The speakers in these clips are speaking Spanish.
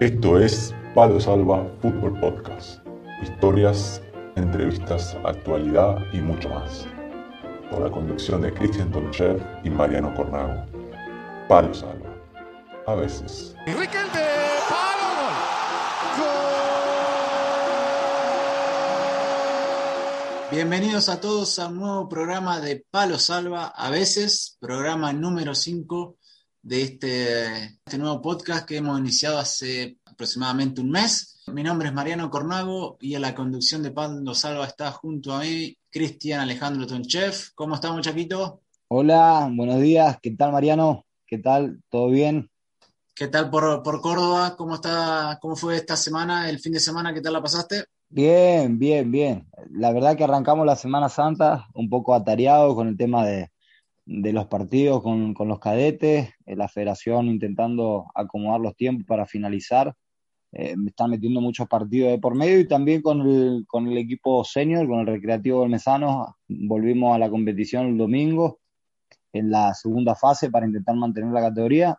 Esto es Palo Salva Fútbol Podcast. Historias, entrevistas, actualidad y mucho más. Con la conducción de Cristian Tonchev y Mariano Cornago. Palo Salva. A veces. Bienvenidos a todos a un nuevo programa de Palo Salva, a veces, programa número 5 de este, este, nuevo podcast que hemos iniciado hace aproximadamente un mes. Mi nombre es Mariano Cornago y a la conducción de Palo Salva está junto a mí Cristian Alejandro Tonchev. ¿Cómo estamos, Chaquito? Hola, buenos días. ¿Qué tal, Mariano? ¿Qué tal? ¿Todo bien? ¿Qué tal por, por Córdoba? ¿Cómo, está, ¿Cómo fue esta semana, el fin de semana? ¿Qué tal la pasaste? Bien, bien, bien. La verdad que arrancamos la Semana Santa un poco atareado con el tema de, los partidos con, los cadetes, eh, la federación intentando acomodar los tiempos para finalizar. Eh, me están metiendo muchos partidos de por medio y también con el, con el equipo senior, con el Recreativo del Mesano, volvimos a la competición el domingo en la segunda fase para intentar mantener la categoría.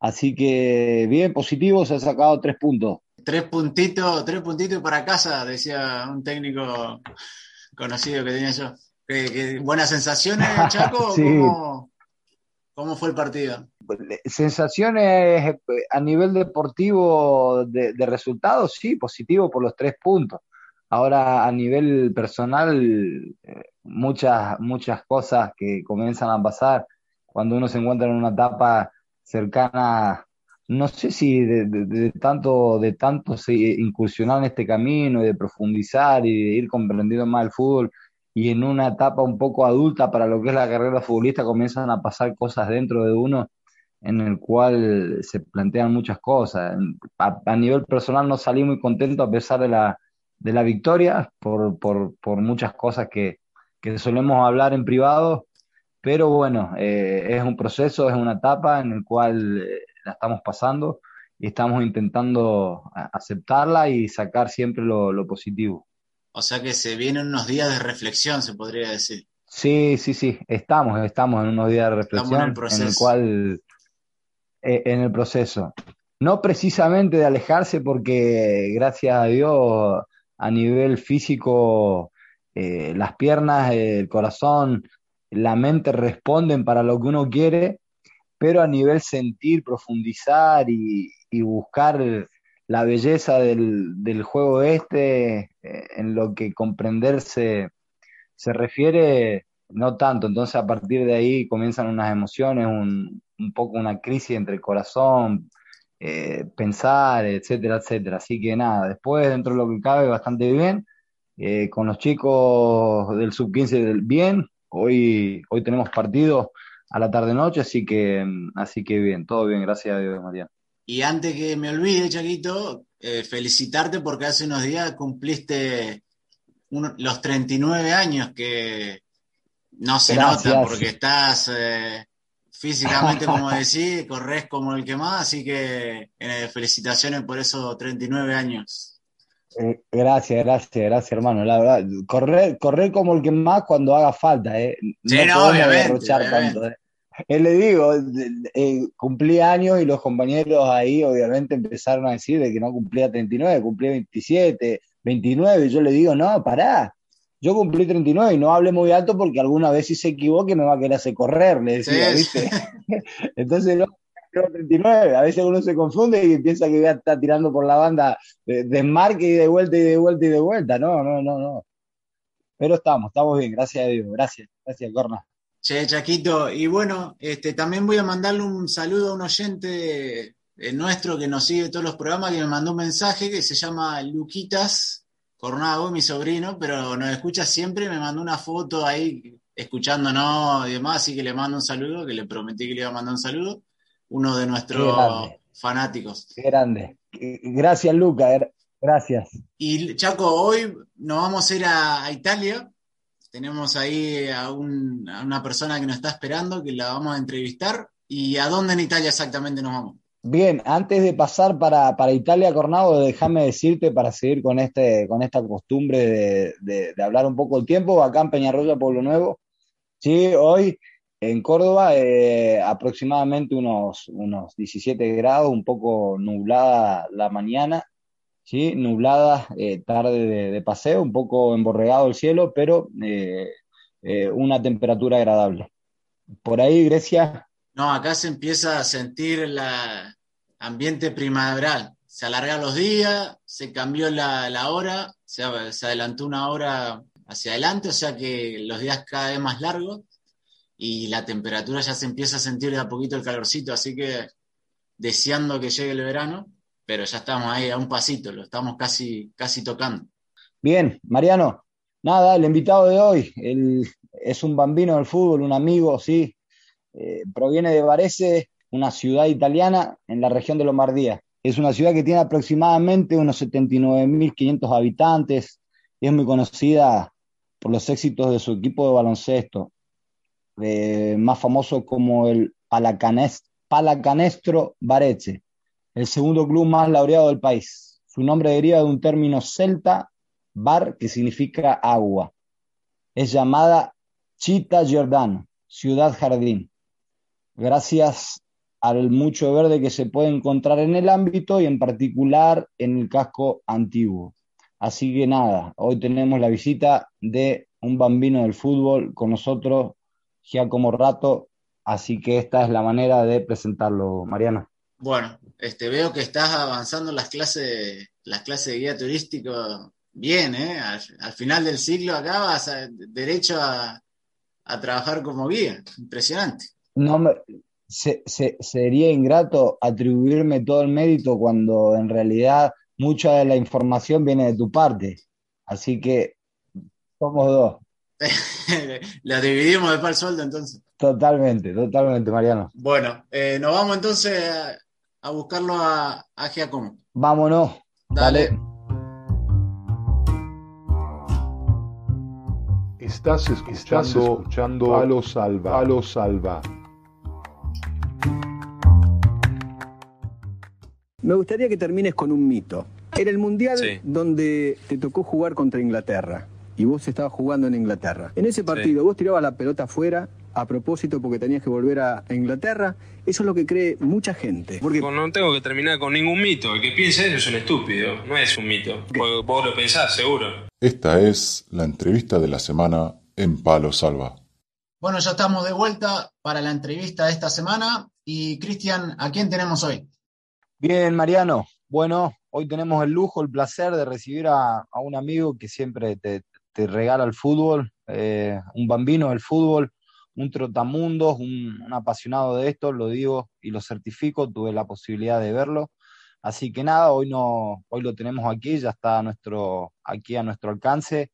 Así que bien, positivo, se ha sacado tres puntos tres puntitos, tres puntitos para casa, decía un técnico conocido que tenía yo. buenas sensaciones, Chaco. ¿Cómo, fue el partido? Sensaciones a nivel deportivo de, resultados, sí, positivo por los tres puntos. Ahora a nivel personal, eh, muchas, muchas cosas que comienzan a pasar cuando uno se encuentra en una etapa cercana no sé si de, tanto, de tanto incursionar en este camino y de profundizar y de ir comprendiendo más el fútbol y en una etapa un poco adulta para lo que es la carrera futbolista comienzan a pasar cosas dentro de uno en el cual se plantean muchas cosas. A, nivel personal no salí muy contento a pesar de la, de la victoria por, por, muchas cosas que, que solemos hablar en privado, pero bueno, eh, es un proceso, es una etapa en el cual... Eh, la estamos pasando y estamos intentando aceptarla y sacar siempre lo, positivo. O sea que se vienen unos días de reflexión, se podría decir. Sí, sí, sí, estamos, estamos en unos días de reflexión en el, cual, eh, en el proceso. No precisamente de alejarse porque gracias a Dios a nivel físico eh, las piernas, el corazón, la mente responden para lo que uno quiere pero a nivel sentir, profundizar y, buscar la belleza del, juego este, eh, en lo que comprenderse se refiere, no tanto. Entonces a partir de ahí comienzan unas emociones, un, poco una crisis entre el corazón, eh, pensar, etcétera, etcétera. Así que nada, después dentro de lo que cabe bastante bien. Eh, con los chicos del sub-15 bien, hoy, hoy tenemos partidos a la tarde-noche, así que, así que bien, todo bien, gracias a Dios, María. Y antes que me olvide, Chaquito, eh, felicitarte porque hace unos días cumpliste los 39 años que no se nota porque estás eh, físicamente, como decís, corres como el que más, así que eh, felicitaciones por esos 39 años. gracias, gracias, gracias, hermano. La verdad, correr, correr como el que más cuando haga falta, ¿eh? No, no obviamente, tanto, ¿eh? Él le digo, eh, cumplí años y los compañeros ahí obviamente empezaron a decir de que no cumplía 39, cumplía 27, 29. Y yo le digo, no, pará, yo cumplí 39 y no hable muy alto porque alguna vez si se equivoque me va a querer hacer correr, le decía, ¿viste? Entonces, no, 39. A veces uno se confunde y piensa que ya está tirando por la banda de, de y de vuelta y de vuelta y de vuelta. No, no, no, no. Pero estamos, estamos bien, gracias a Dios. Gracias, gracias, Corna. Che, Chaquito, y bueno, este, también voy a mandarle un saludo a un oyente eh, nuestro que nos sigue todos los programas, que me mandó un mensaje que se llama Luquitas Cornago, mi sobrino, pero nos escucha siempre, me mandó una foto ahí escuchándonos y demás, así que le mando un saludo, que le prometí que le iba a mandar un saludo, uno de nuestros fanáticos. Qué grande. Gracias, Luca, gracias. Y Chaco, hoy nos vamos a ir a Italia tenemos ahí a, una persona que nos está esperando, que la vamos a entrevistar. ¿Y a dónde en Italia exactamente nos vamos? Bien, antes de pasar para, Italia, Cornado, déjame decirte para seguir con, este, con esta costumbre de, hablar un poco el tiempo, acá en Peñarroya, Pueblo Nuevo. Sí, hoy En Córdoba, eh, aproximadamente unos, unos 17 grados, un poco nublada la mañana, ¿sí? nublada, eh, tarde de, paseo, un poco emborregado el cielo, pero eh, una temperatura agradable. Por ahí, Grecia. No, acá se empieza a sentir el ambiente primaveral. Se alargan los días, se cambió la, hora, se, se adelantó una hora hacia adelante, o sea que los días cada vez más largos y la temperatura ya se empieza a sentir de a poquito el calorcito, así que deseando que llegue el verano, pero ya estamos ahí a un pasito, lo estamos casi, casi tocando. Bien, Mariano, nada, el invitado de hoy es un bambino del fútbol, un amigo, sí, eh, proviene de Varese, una ciudad italiana en la región de Lombardía. Es una ciudad que tiene aproximadamente unos 79.500 habitantes es muy conocida por los éxitos de su equipo de baloncesto, eh, más famoso como el Palacanestro Varese, el segundo club más laureado del país. Su nombre deriva de un término celta, bar, que significa agua. Es llamada Chita Giordano, ciudad jardín, gracias al mucho verde que se puede encontrar en el ámbito y en particular en el casco antiguo. Así que nada, hoy tenemos la visita de un bambino del fútbol con nosotros, Giacomo Rato, así que esta es la manera de presentarlo, Mariano. Bueno, este, veo que estás avanzando las clases, las clases de guía turístico bien, ¿eh? Al, final del siglo acá vas derecho a, trabajar como guía, impresionante. No me, sería ingrato atribuirme todo el mérito cuando en realidad mucha de la información viene de tu parte. Así que somos dos. La dividimos de el sueldo entonces. Totalmente, totalmente, Mariano. Bueno, eh, nos vamos entonces a, buscarlo a, a Giacomo. Vámonos. Dale. Estás escuchando, escuchando a lo salva. A lo salva. Me gustaría que termines con un mito. Era el mundial donde te tocó jugar contra Inglaterra y vos estabas jugando en Inglaterra. En ese partido vos tirabas la pelota afuera a propósito porque tenías que volver a Inglaterra. Eso es lo que cree mucha gente. Porque... No tengo que terminar con ningún mito. El que piense eso es un estúpido, no es un mito. Vos lo pensás, seguro. Esta es la entrevista de la semana en Palo Salva. Bueno, ya estamos de vuelta para la entrevista de esta semana. Y Cristian, ¿a quién tenemos hoy? Bien, Mariano. Bueno, hoy tenemos el lujo, el placer de recibir a, a un amigo que siempre te, te regala el fútbol, eh, un bambino del fútbol, un trotamundos, un, apasionado de esto, lo digo y lo certifico, tuve la posibilidad de verlo. Así que nada, hoy, no, hoy lo tenemos aquí, ya está nuestro, aquí a nuestro alcance.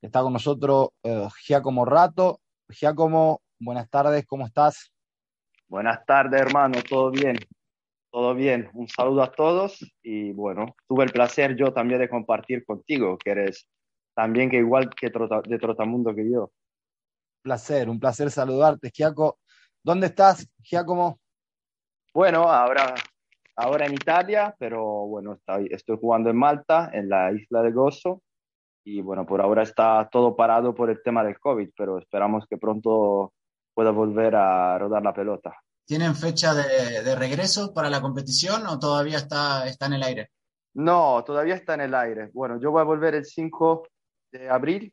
Está con nosotros eh, Giacomo Rato. Giacomo, buenas tardes, ¿cómo estás? Buenas tardes, hermano, todo bien. Todo bien, un saludo a todos y bueno, tuve el placer yo también de compartir contigo, que eres también que igual que de Trotamundo que yo. Placer, un placer saludarte, Giaco. ¿Dónde estás, Giacomo? Bueno, ahora, ahora en Italia, pero bueno, estoy, estoy jugando en Malta, en la isla de Gozo, y bueno, por ahora está todo parado por el tema del COVID, pero esperamos que pronto pueda volver a rodar la pelota. ¿Tienen fecha de, de regreso para la competición o todavía está, está en el aire? No, todavía está en el aire. Bueno, yo voy a volver el 5 de abril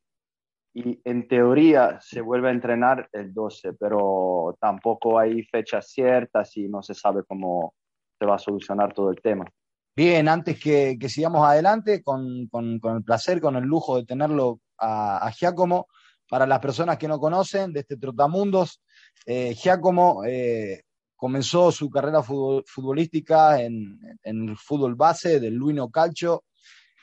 y en teoría se vuelve a entrenar el 12, pero tampoco hay fechas ciertas y no se sabe cómo se va a solucionar todo el tema. Bien, antes que, sigamos adelante, con, con, el placer, con el lujo de tenerlo a, Giacomo, para las personas que no conocen de este Trotamundos, eh, Giacomo eh, comenzó su carrera futbolística en, en, el fútbol base del Luino Calcio,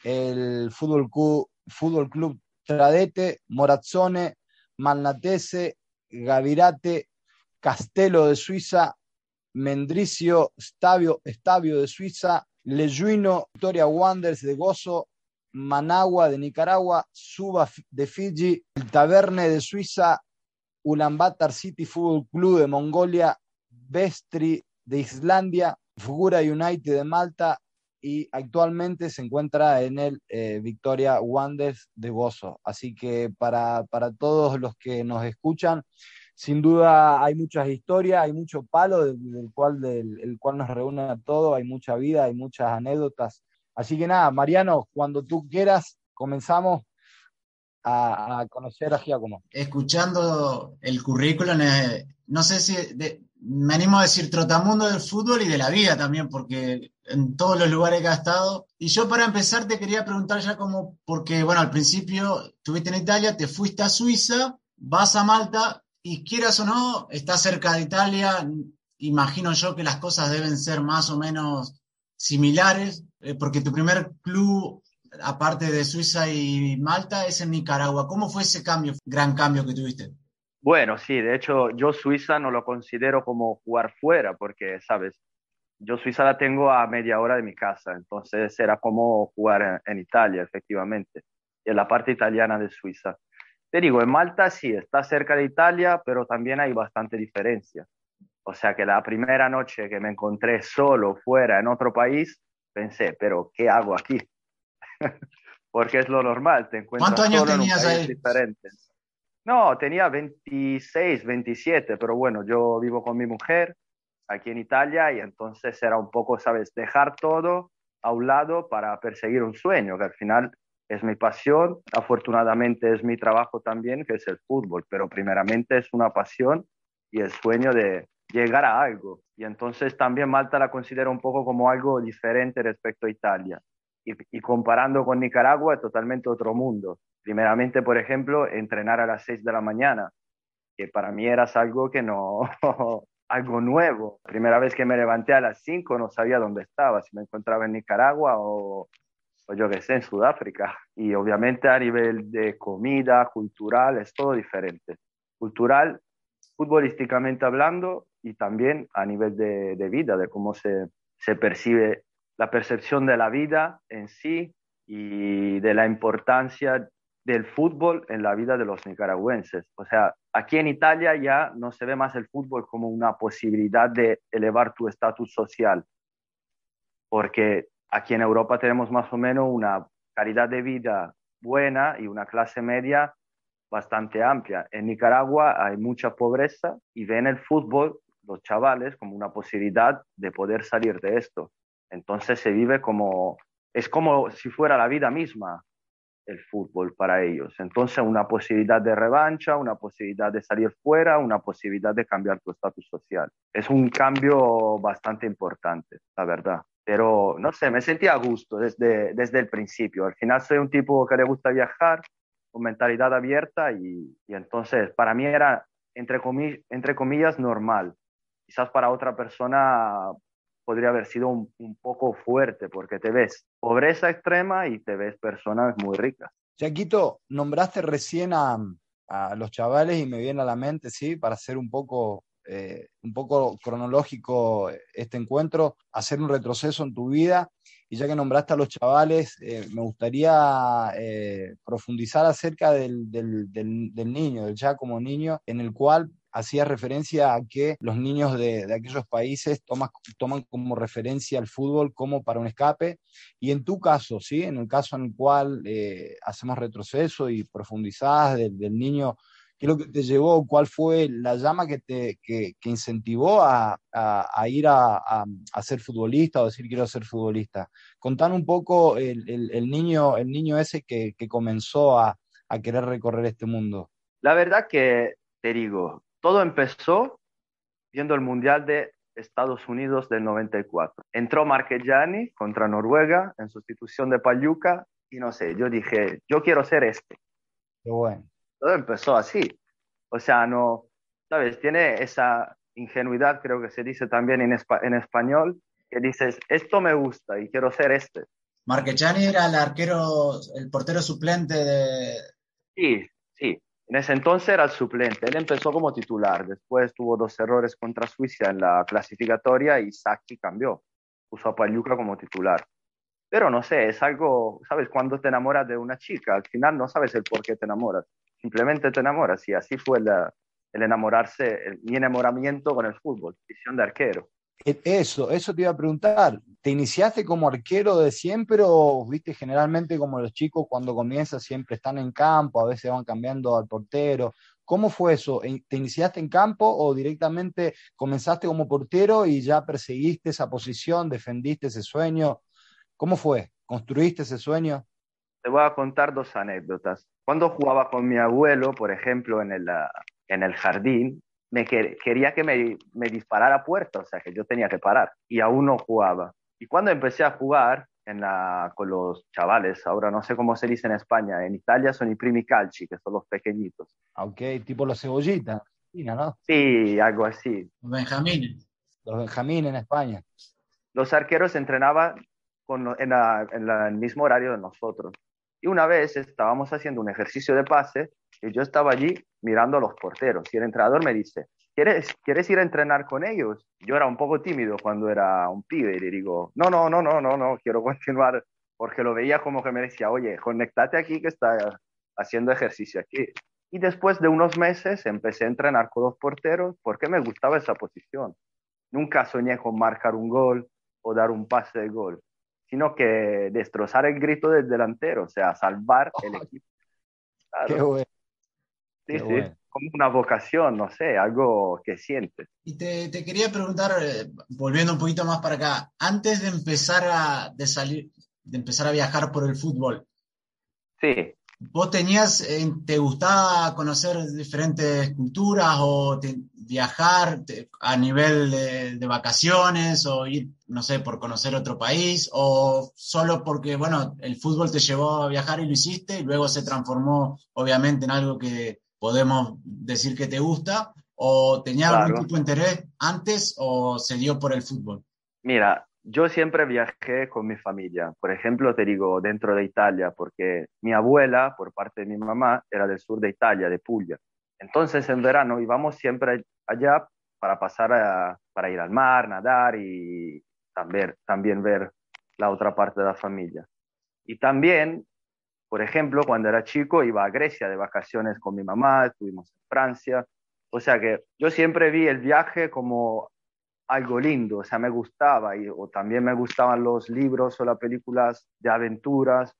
el Fútbol Club Fútbol Club Tradete, Morazzone, Malnatese, Gavirate, Castelo de Suiza, Mendricio, Stabio, de Suiza, Lejuino, Victoria Wanderers de Gozo, Managua de Nicaragua, Suba de Fiji, el Taverne de Suiza, Ulaanbaatar City Fútbol Club de Mongolia, Vestri de Islandia, Fugura United de Malta, y actualmente se encuentra en el eh, Victoria Wanderers de Gozo. Así que para, todos los que nos escuchan, sin duda hay muchas historias, hay mucho palo del, cual, del cual nos reúne a todos, hay mucha vida, hay muchas anécdotas. Así que nada, Mariano, cuando tú quieras, comenzamos a, conocer a Giacomo. Escuchando el currículum, eh, no sé si me animo a decir trotamundo del fútbol y de la vida también, porque en todos los lugares que ha estado. Y yo para empezar te quería preguntar ya como, porque bueno, al principio estuviste en Italia, te fuiste a Suiza, vas a Malta y quieras o no, estás cerca de Italia, imagino yo que las cosas deben ser más o menos similares, eh, porque tu primer club aparte de Suiza y Malta, es en Nicaragua. ¿Cómo fue ese cambio, gran cambio que tuviste? Bueno, sí, de hecho yo Suiza no lo considero como jugar fuera, porque, sabes, yo Suiza la tengo a media hora de mi casa, entonces era como jugar en, Italia, efectivamente, en la parte italiana de Suiza. Te digo, en Malta sí, está cerca de Italia, pero también hay bastante diferencia. O sea que la primera noche que me encontré solo fuera en otro país, pensé, pero ¿qué hago aquí? porque es lo normal, te encuentras ¿Cuántos años tenías ahí? No, tenía 26, 27, pero bueno, yo vivo con mi mujer aquí en Italia y entonces era un poco, sabes, dejar todo a un lado para perseguir un sueño, que al final es mi pasión, afortunadamente es mi trabajo también, que es el fútbol, pero primeramente es una pasión y el sueño de llegar a algo. Y entonces también Malta la considero un poco como algo diferente respecto a Italia y, comparando con Nicaragua es totalmente otro mundo. Primeramente, por ejemplo, entrenar a las 6 de la mañana, que para mí era algo que no, algo nuevo. Primera vez que me levanté a las 5 no sabía dónde estaba, si me encontraba en Nicaragua o, o yo qué sé, en Sudáfrica. Y obviamente a nivel de comida, cultural, es todo diferente. Cultural, futbolísticamente hablando, y también a nivel de, de vida, de cómo se, se percibe la percepción de la vida en sí y de la importancia del fútbol en la vida de los nicaragüenses. O sea, aquí en Italia ya no se ve más el fútbol como una posibilidad de elevar tu estatus social, porque aquí en Europa tenemos más o menos una calidad de vida buena y una clase media bastante amplia. En Nicaragua hay mucha pobreza y ven el fútbol, los chavales, como una posibilidad de poder salir de esto. Entonces se vive como, es como si fuera la vida misma el fútbol para ellos. Entonces una posibilidad de revancha, una posibilidad de salir fuera, una posibilidad de cambiar tu estatus social. Es un cambio bastante importante, la verdad. Pero no sé, me sentía a gusto desde, desde el principio. Al final soy un tipo que le gusta viajar, con mentalidad abierta y, y entonces para mí era, entre, entre comillas, normal. Quizás para otra persona podría haber sido un, poco fuerte porque te ves pobreza extrema y te ves personas muy ricas. Chaquito, nombraste recién a, los chavales y me viene a la mente, sí, para hacer un poco, eh, un poco cronológico este encuentro, hacer un retroceso en tu vida. Y ya que nombraste a los chavales, eh, me gustaría eh, profundizar acerca del, del, del, niño, del ya como niño, en el cual hacía referencia a que los niños de, aquellos países toman, como referencia al fútbol como para un escape. Y en tu caso, ¿sí? En el caso en el cual eh, hacemos retroceso y profundizás del, niño, ¿qué es lo que te llevó? ¿Cuál fue la llama que te que, incentivó a, ir a, ser futbolista o decir quiero ser futbolista? Contanos un poco el, niño, el niño ese que, que comenzó a, a querer recorrer este mundo. La verdad que te digo, todo empezó viendo el Mundial de Estados Unidos del 94. Entró Marchegiani contra Noruega en sustitución de Payuca y no sé, yo dije, yo quiero ser este. Qué bueno. Todo empezó así. O sea, no, ¿sabes? Tiene esa ingenuidad, creo que se dice también en, en español, que dices, esto me gusta y quiero ser este. Marchegiani era el arquero, el portero suplente de... Sí, sí. En ese entonces era el suplente. Él empezó como titular. Después tuvo dos errores contra Suiza en la clasificatoria y Saki cambió. Puso a Pagliuca como titular. Pero no sé, es algo, ¿sabes? Cuando te enamoras de una chica, al final no sabes el por qué te enamoras. Simplemente te enamoras y así fue el, el enamorarse, mi enamoramiento con el fútbol, visión de arquero. E, eso, eso te iba a preguntar. ¿Te iniciaste como arquero de siempre o viste generalmente como los chicos cuando comienzan siempre están en campo, a veces van cambiando al portero? ¿Cómo fue eso? ¿Te iniciaste en campo o directamente comenzaste como portero y ya perseguiste esa posición, defendiste ese sueño? ¿Cómo fue? ¿Construiste ese sueño? Te voy a contar dos anécdotas. Cuando jugaba con mi abuelo, por ejemplo, en el, ah, en el jardín, me quería que me, me disparara puerta, o sea, que yo tenía que parar y aún no jugaba. Y cuando empecé a jugar en la, con los chavales, ahora no sé cómo se dice en España, en Italia son i primi calci, que son los pequeñitos. Ah, ok, tipo los cebollitas, ¿no? Sí, algo así. Los benjamines. Los benjamines en España. Los arqueros entrenaban con, en, en el mismo horario de nosotros. Y una vez estábamos haciendo un ejercicio de pase y yo estaba allí mirando a los porteros y el entrenador me dice, ¿quieres, ¿quieres ir a entrenar con ellos? Yo era un poco tímido cuando era un pibe y le digo, no, no, no, no, no, no, quiero continuar porque lo veía como que me decía, oye, conectate aquí que está haciendo ejercicio aquí. Y después de unos meses empecé a entrenar con los porteros porque me gustaba esa posición. Nunca soñé con marcar un gol o dar un pase de gol sino que destrozar el grito del delantero, o sea, salvar el equipo. Qué bueno. Sí, sí, como una vocación, no sé, algo que sientes. Y te, te quería preguntar, eh, volviendo un poquito más para acá, antes de empezar a, de salir, de empezar a viajar por el fútbol. Sí. ¿Vos tenías, eh, te gustaba conocer diferentes culturas o viajar a nivel de, vacaciones o ir, no sé, por conocer otro país o solo porque, bueno, el fútbol te llevó a viajar y lo hiciste y luego se transformó obviamente en algo que podemos decir que te gusta o tenía algún tipo de interés antes o se dio por el fútbol? Mira, yo siempre viajé con mi familia. Por ejemplo, te digo, dentro de Italia, porque mi abuela, por parte de mi mamá, era del sur de Italia, de Puglia. Entonces, en verano íbamos siempre allá para pasar para ir al mar, nadar y también, también ver la otra parte de la familia. Y también, por ejemplo, cuando era chico iba a Grecia de vacaciones con mi mamá, estuvimos en Francia. O sea que yo siempre vi el viaje como algo lindo, o sea, me gustaba, y, o también me gustaban los libros o las películas de aventuras,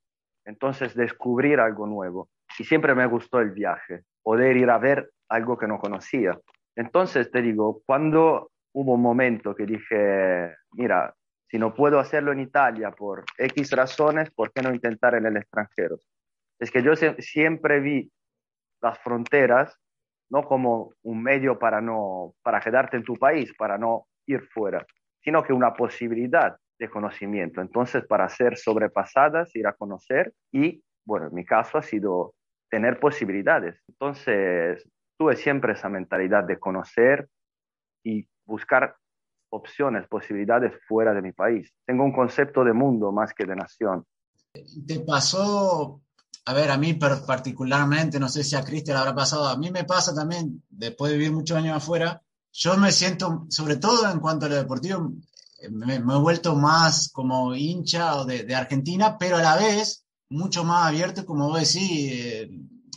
entonces descubrir algo nuevo. Y siempre me gustó el viaje, poder ir a ver algo que no conocía. Entonces te digo, cuando hubo un momento que dije, mira, si no puedo hacerlo en Italia por X razones, ¿por qué no intentar en el extranjero? Es que yo siempre vi las fronteras no como un medio para no para quedarte en tu país, para no ir fuera, sino que una posibilidad de conocimiento. Entonces, para ser sobrepasadas, ir a conocer y, bueno, en mi caso ha sido tener posibilidades. Entonces, tuve siempre esa mentalidad de conocer y buscar opciones, posibilidades fuera de mi país. Tengo un concepto de mundo más que de nación. ¿Te pasó, a ver, a mí particularmente, no sé si a Cristian habrá pasado, a mí me pasa también, después de vivir muchos años afuera, yo me siento, sobre todo en cuanto a lo deportivo, me, he vuelto más como hincha de, de, Argentina, pero a la vez mucho más abierto, como vos decís, eh,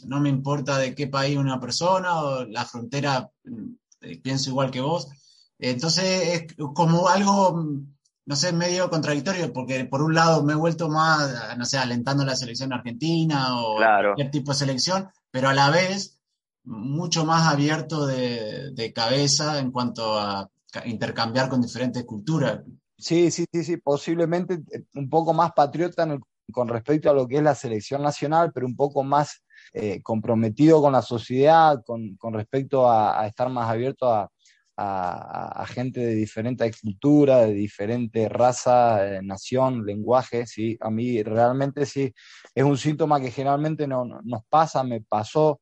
no me importa de qué país una persona o la frontera, eh, pienso igual que vos. Entonces es como algo, no sé, medio contradictorio, porque por un lado me he vuelto más, no sé, alentando la selección argentina o cualquier tipo de selección, pero a la vez mucho más abierto de, cabeza en cuanto a intercambiar con diferentes culturas. Sí, sí, sí, sí, posiblemente eh, un poco más patriota con respecto a lo que es la selección nacional, pero un poco más eh, comprometido con la sociedad, con, respecto a, estar más abierto a, gente de diferentes culturas, de diferentes razas, eh, nación, lenguaje, sí, a mí realmente sí, es un síntoma que generalmente no, nos pasa, me pasó.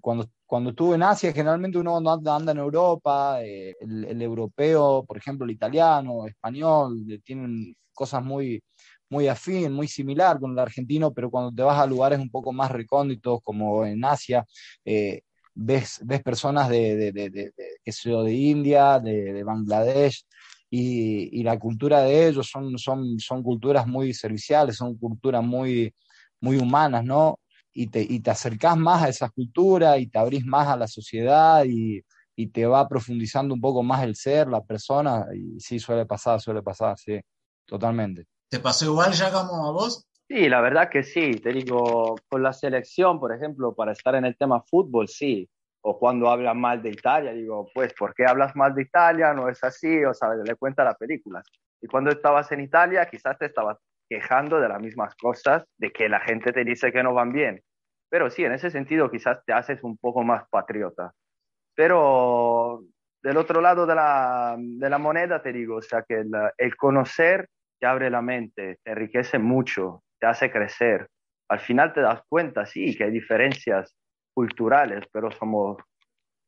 Cuando cuando estuve en Asia, generalmente uno anda, en Europa, eh, el, europeo, por ejemplo, el italiano, el español, eh, tienen cosas muy, muy afín, muy similar con el argentino, pero cuando te vas a lugares un poco más recónditos, como en Asia, eh, ves, ves personas de, de, de, de, de India, de, Bangladesh, y, y, la cultura de ellos son, son, son culturas muy serviciales, son culturas muy, muy humanas, ¿no? y te, y te acercás más a esa cultura y te abrís más a la sociedad y, y, te va profundizando un poco más el ser, la persona, y sí, suele pasar, suele pasar, sí, totalmente. ¿Te pasó igual ya a vos? Sí, la verdad que sí, te digo, con la selección, por ejemplo, para estar en el tema fútbol, sí, o cuando hablan mal de Italia, digo, pues, ¿por qué hablas mal de Italia? No es así, o sea, le cuenta la película. Y cuando estabas en Italia, quizás te estabas quejando de las mismas cosas, de que la gente te dice que no van bien. Pero sí, en ese sentido quizás te haces un poco más patriota. Pero del otro lado de la, de la moneda te digo, o sea, que el, el conocer te abre la mente, te enriquece mucho, te hace crecer. Al final te das cuenta, sí, que hay diferencias culturales, pero somos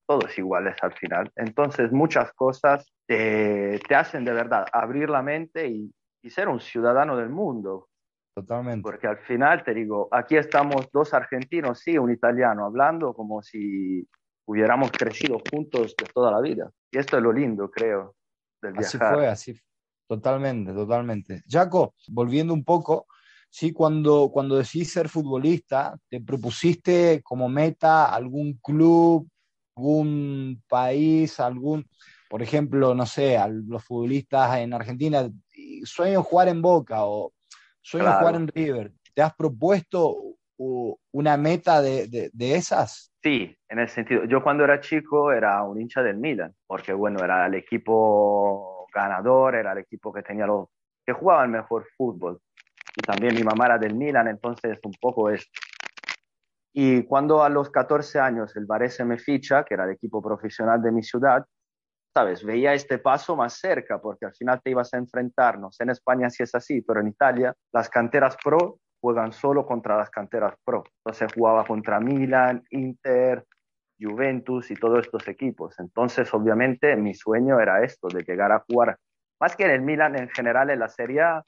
todos iguales al final. Entonces, muchas cosas te, te hacen de verdad abrir la mente y, y, ser un ciudadano del mundo. Totalmente. Porque al final te digo, aquí estamos dos argentinos, sí, un italiano, hablando como si hubiéramos crecido juntos de toda la vida. Y esto es lo lindo, creo, del viajar. Así fue, así Totalmente, totalmente. Jaco, volviendo un poco, sí, cuando, cuando ser futbolista, ¿te propusiste como meta algún club, algún país, algún, por ejemplo, no sé, a los futbolistas en Argentina, sueño jugar en Boca o sueño Claro. jugar en River? ¿Te has propuesto una meta de, de- de esas? Sí, en ese sentido. Yo cuando era chico era un hincha del Milan, porque bueno, era el equipo ganador, era el equipo que tenía los, que jugaba el mejor fútbol. Y también mi mamá era del Milan, entonces un poco esto. Y cuando a los 14 años el Varese me ficha, que era el equipo profesional de mi ciudad, sabes, veía este paso más cerca, porque al final te ibas a enfrentar, no sé en España si es así, pero en Italia las canteras pro juegan solo contra las canteras pro. Entonces jugaba contra Milan, Inter, Juventus y todos estos equipos. Entonces, obviamente, mi sueño era esto, de llegar a jugar, más que en el Milan en general, en la Serie A,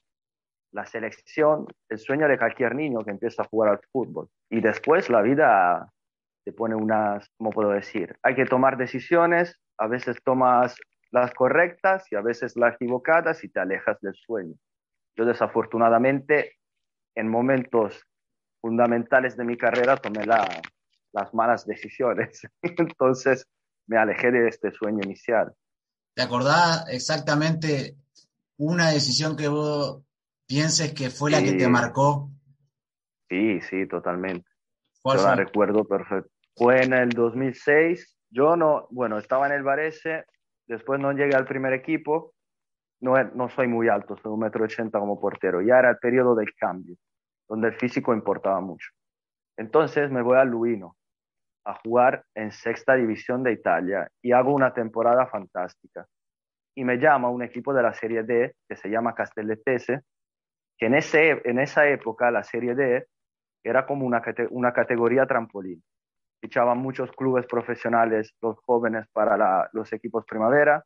la selección, el sueño de cualquier niño que empieza a jugar al fútbol. Y después la vida te pone unas, ¿cómo puedo decir? Hay que tomar decisiones, a veces tomas las correctas y a veces las equivocadas y te alejas del sueño. Yo desafortunadamente en momentos fundamentales de mi carrera tomé la, las malas decisiones. Entonces me alejé de este sueño inicial. ¿Te acordás exactamente una decisión que vos pienses que fue la que te Sí. marcó? Sí, sí, totalmente. ¿Cuál Yo la fue? recuerdo perfecto. Fue en el 2006. Yo no, bueno, estaba en el Varese, después no llegué al primer equipo. No, e- no soy muy alto, soy un metro ochenta como portero. Ya era el periodo del cambio, donde el físico importaba mucho. Entonces me voy a Luino a jugar en sexta división de Italia y hago una temporada fantástica. Y me llama un equipo de la Serie D que se llama Castellettese, que en, ese, en esa época la Serie D era como una, una categoría trampolín. Fichaban muchos clubes profesionales, los jóvenes para los equipos primavera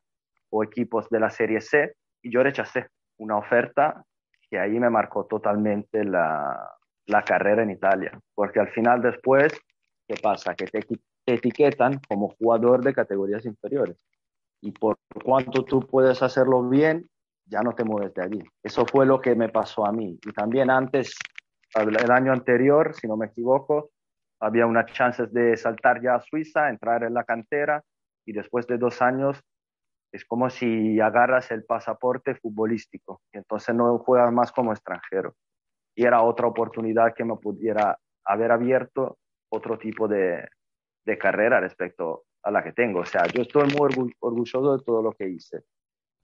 o equipos de la Serie C, y yo rechacé una oferta que ahí me marcó totalmente la, la carrera en Italia, porque al final después, ¿qué pasa? Que te, te etiquetan como jugador de categorías inferiores, y por cuanto tú puedes hacerlo bien, ya no te mueves de allí. Eso fue lo que me pasó a mí. Y también antes, el año anterior, si no me equivoco, había unas chances de saltar ya a Suiza, entrar en la cantera y después de dos años es como si agarras el pasaporte futbolístico entonces no juegas más como extranjero. Y era otra oportunidad que me pudiera haber abierto otro tipo de, de carrera respecto a la que tengo. O sea, yo estoy muy orgu- orgulloso de todo lo que hice,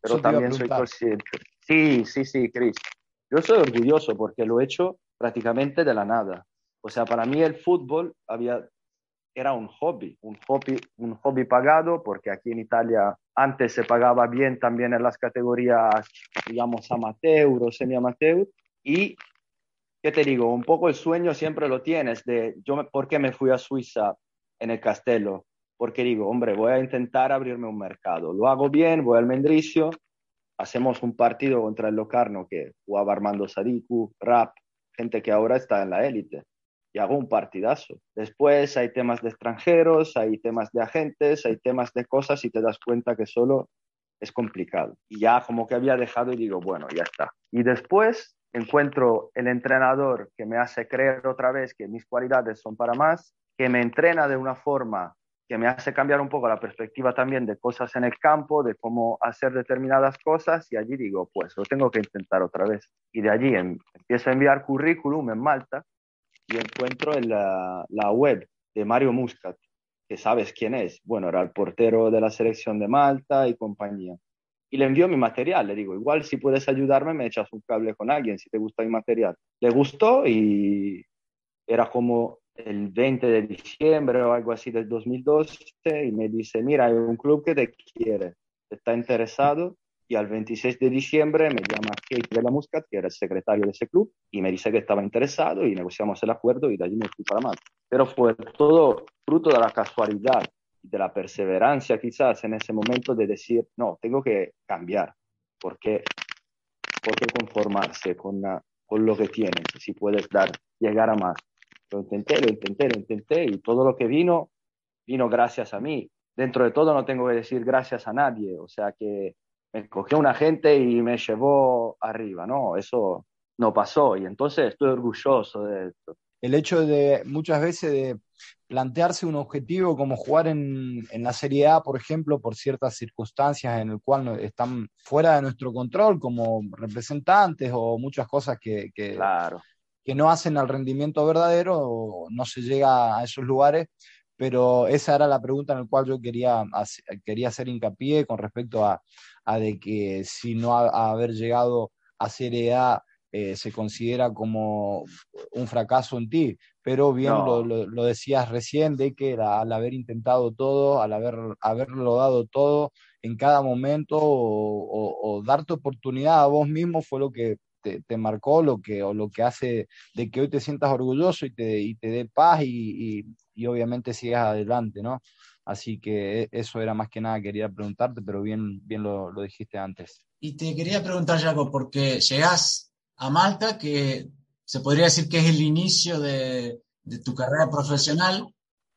pero Eso también soy consciente. Sí, sí, sí, Chris. Yo soy orgulloso porque lo he hecho prácticamente de la nada. O sea, para mí el fútbol había, era un hobby, un hobby, un hobby pagado, porque aquí en Italia antes se pagaba bien también en las categorías, digamos, amateur o semi-amateur. Y, ¿qué te digo? Un poco el sueño siempre lo tienes de, yo, ¿por qué me fui a Suiza en el Castello? Porque digo, hombre, voy a intentar abrirme un mercado. Lo hago bien, voy al Mendrisio, hacemos un partido contra el Locarno que jugaba Armando Sadiku, Rap, gente que ahora está en la élite. Y hago un partidazo. Después hay temas de extranjeros, hay temas de agentes, hay temas de cosas y te das cuenta que solo es complicado. Y ya como que había dejado y digo, bueno, ya está. Y después encuentro el entrenador que me hace creer otra vez que mis cualidades son para más, que me entrena de una forma que me hace cambiar un poco la perspectiva también de cosas en el campo, de cómo hacer determinadas cosas y allí digo, pues lo tengo que intentar otra vez. Y de allí em- empiezo a enviar currículum en Malta y encuentro en la, la web de Mario Muscat, que sabes quién es. Bueno, era el portero de la selección de Malta y compañía. Y le envió mi material, le digo, igual si puedes ayudarme, me echas un cable con alguien, si te gusta mi material. Le gustó y era como el 20 de diciembre o algo así del 2012 y me dice, mira, hay un club que te quiere, está interesado y al 26 de diciembre me llama Kate de la Muscat, que era el secretario de ese club, y me dice que estaba interesado y negociamos el acuerdo y de allí me fui para Malta. Pero fue todo fruto de la casualidad y de la perseverancia quizás en ese momento de decir, no, tengo que cambiar, porque, porque conformarse con, con lo que tienes, si puedes dar, llegar a más. Lo intenté, lo intenté, lo intenté y todo lo que vino, vino gracias a mí. Dentro de todo no tengo que decir gracias a nadie, o sea que me cogió una gente y me llevó arriba, ¿no? Eso no pasó y entonces estoy orgulloso de esto. El hecho de muchas veces de plantearse un objetivo como jugar en, en, la Serie A, por ejemplo, por ciertas circunstancias en el cual están fuera de nuestro control como representantes o muchas cosas que, que, claro. Que no hacen al rendimiento verdadero, no se llega a esos lugares, pero esa era la pregunta en la cual yo quería, quería hacer hincapié con respecto a, a de que si no a, haber llegado a Serie A eh, se considera como un fracaso en ti, pero bien No. lo, lo- lo decías recién, de que la- al haber intentado todo, al haber, haberlo dado todo en cada momento o, o- o darte oportunidad a vos mismo fue lo que te, te marcó, lo que, o lo que hace de que hoy te sientas orgulloso y te, y te dé paz y, y- y obviamente sigas adelante, ¿no? Así que e- eso era más que nada, quería preguntarte, pero bien, bien lo, lo dijiste antes. Y te quería preguntar, Jaco, porque llegás a Malta, que se podría decir que es el inicio de, de tu carrera profesional.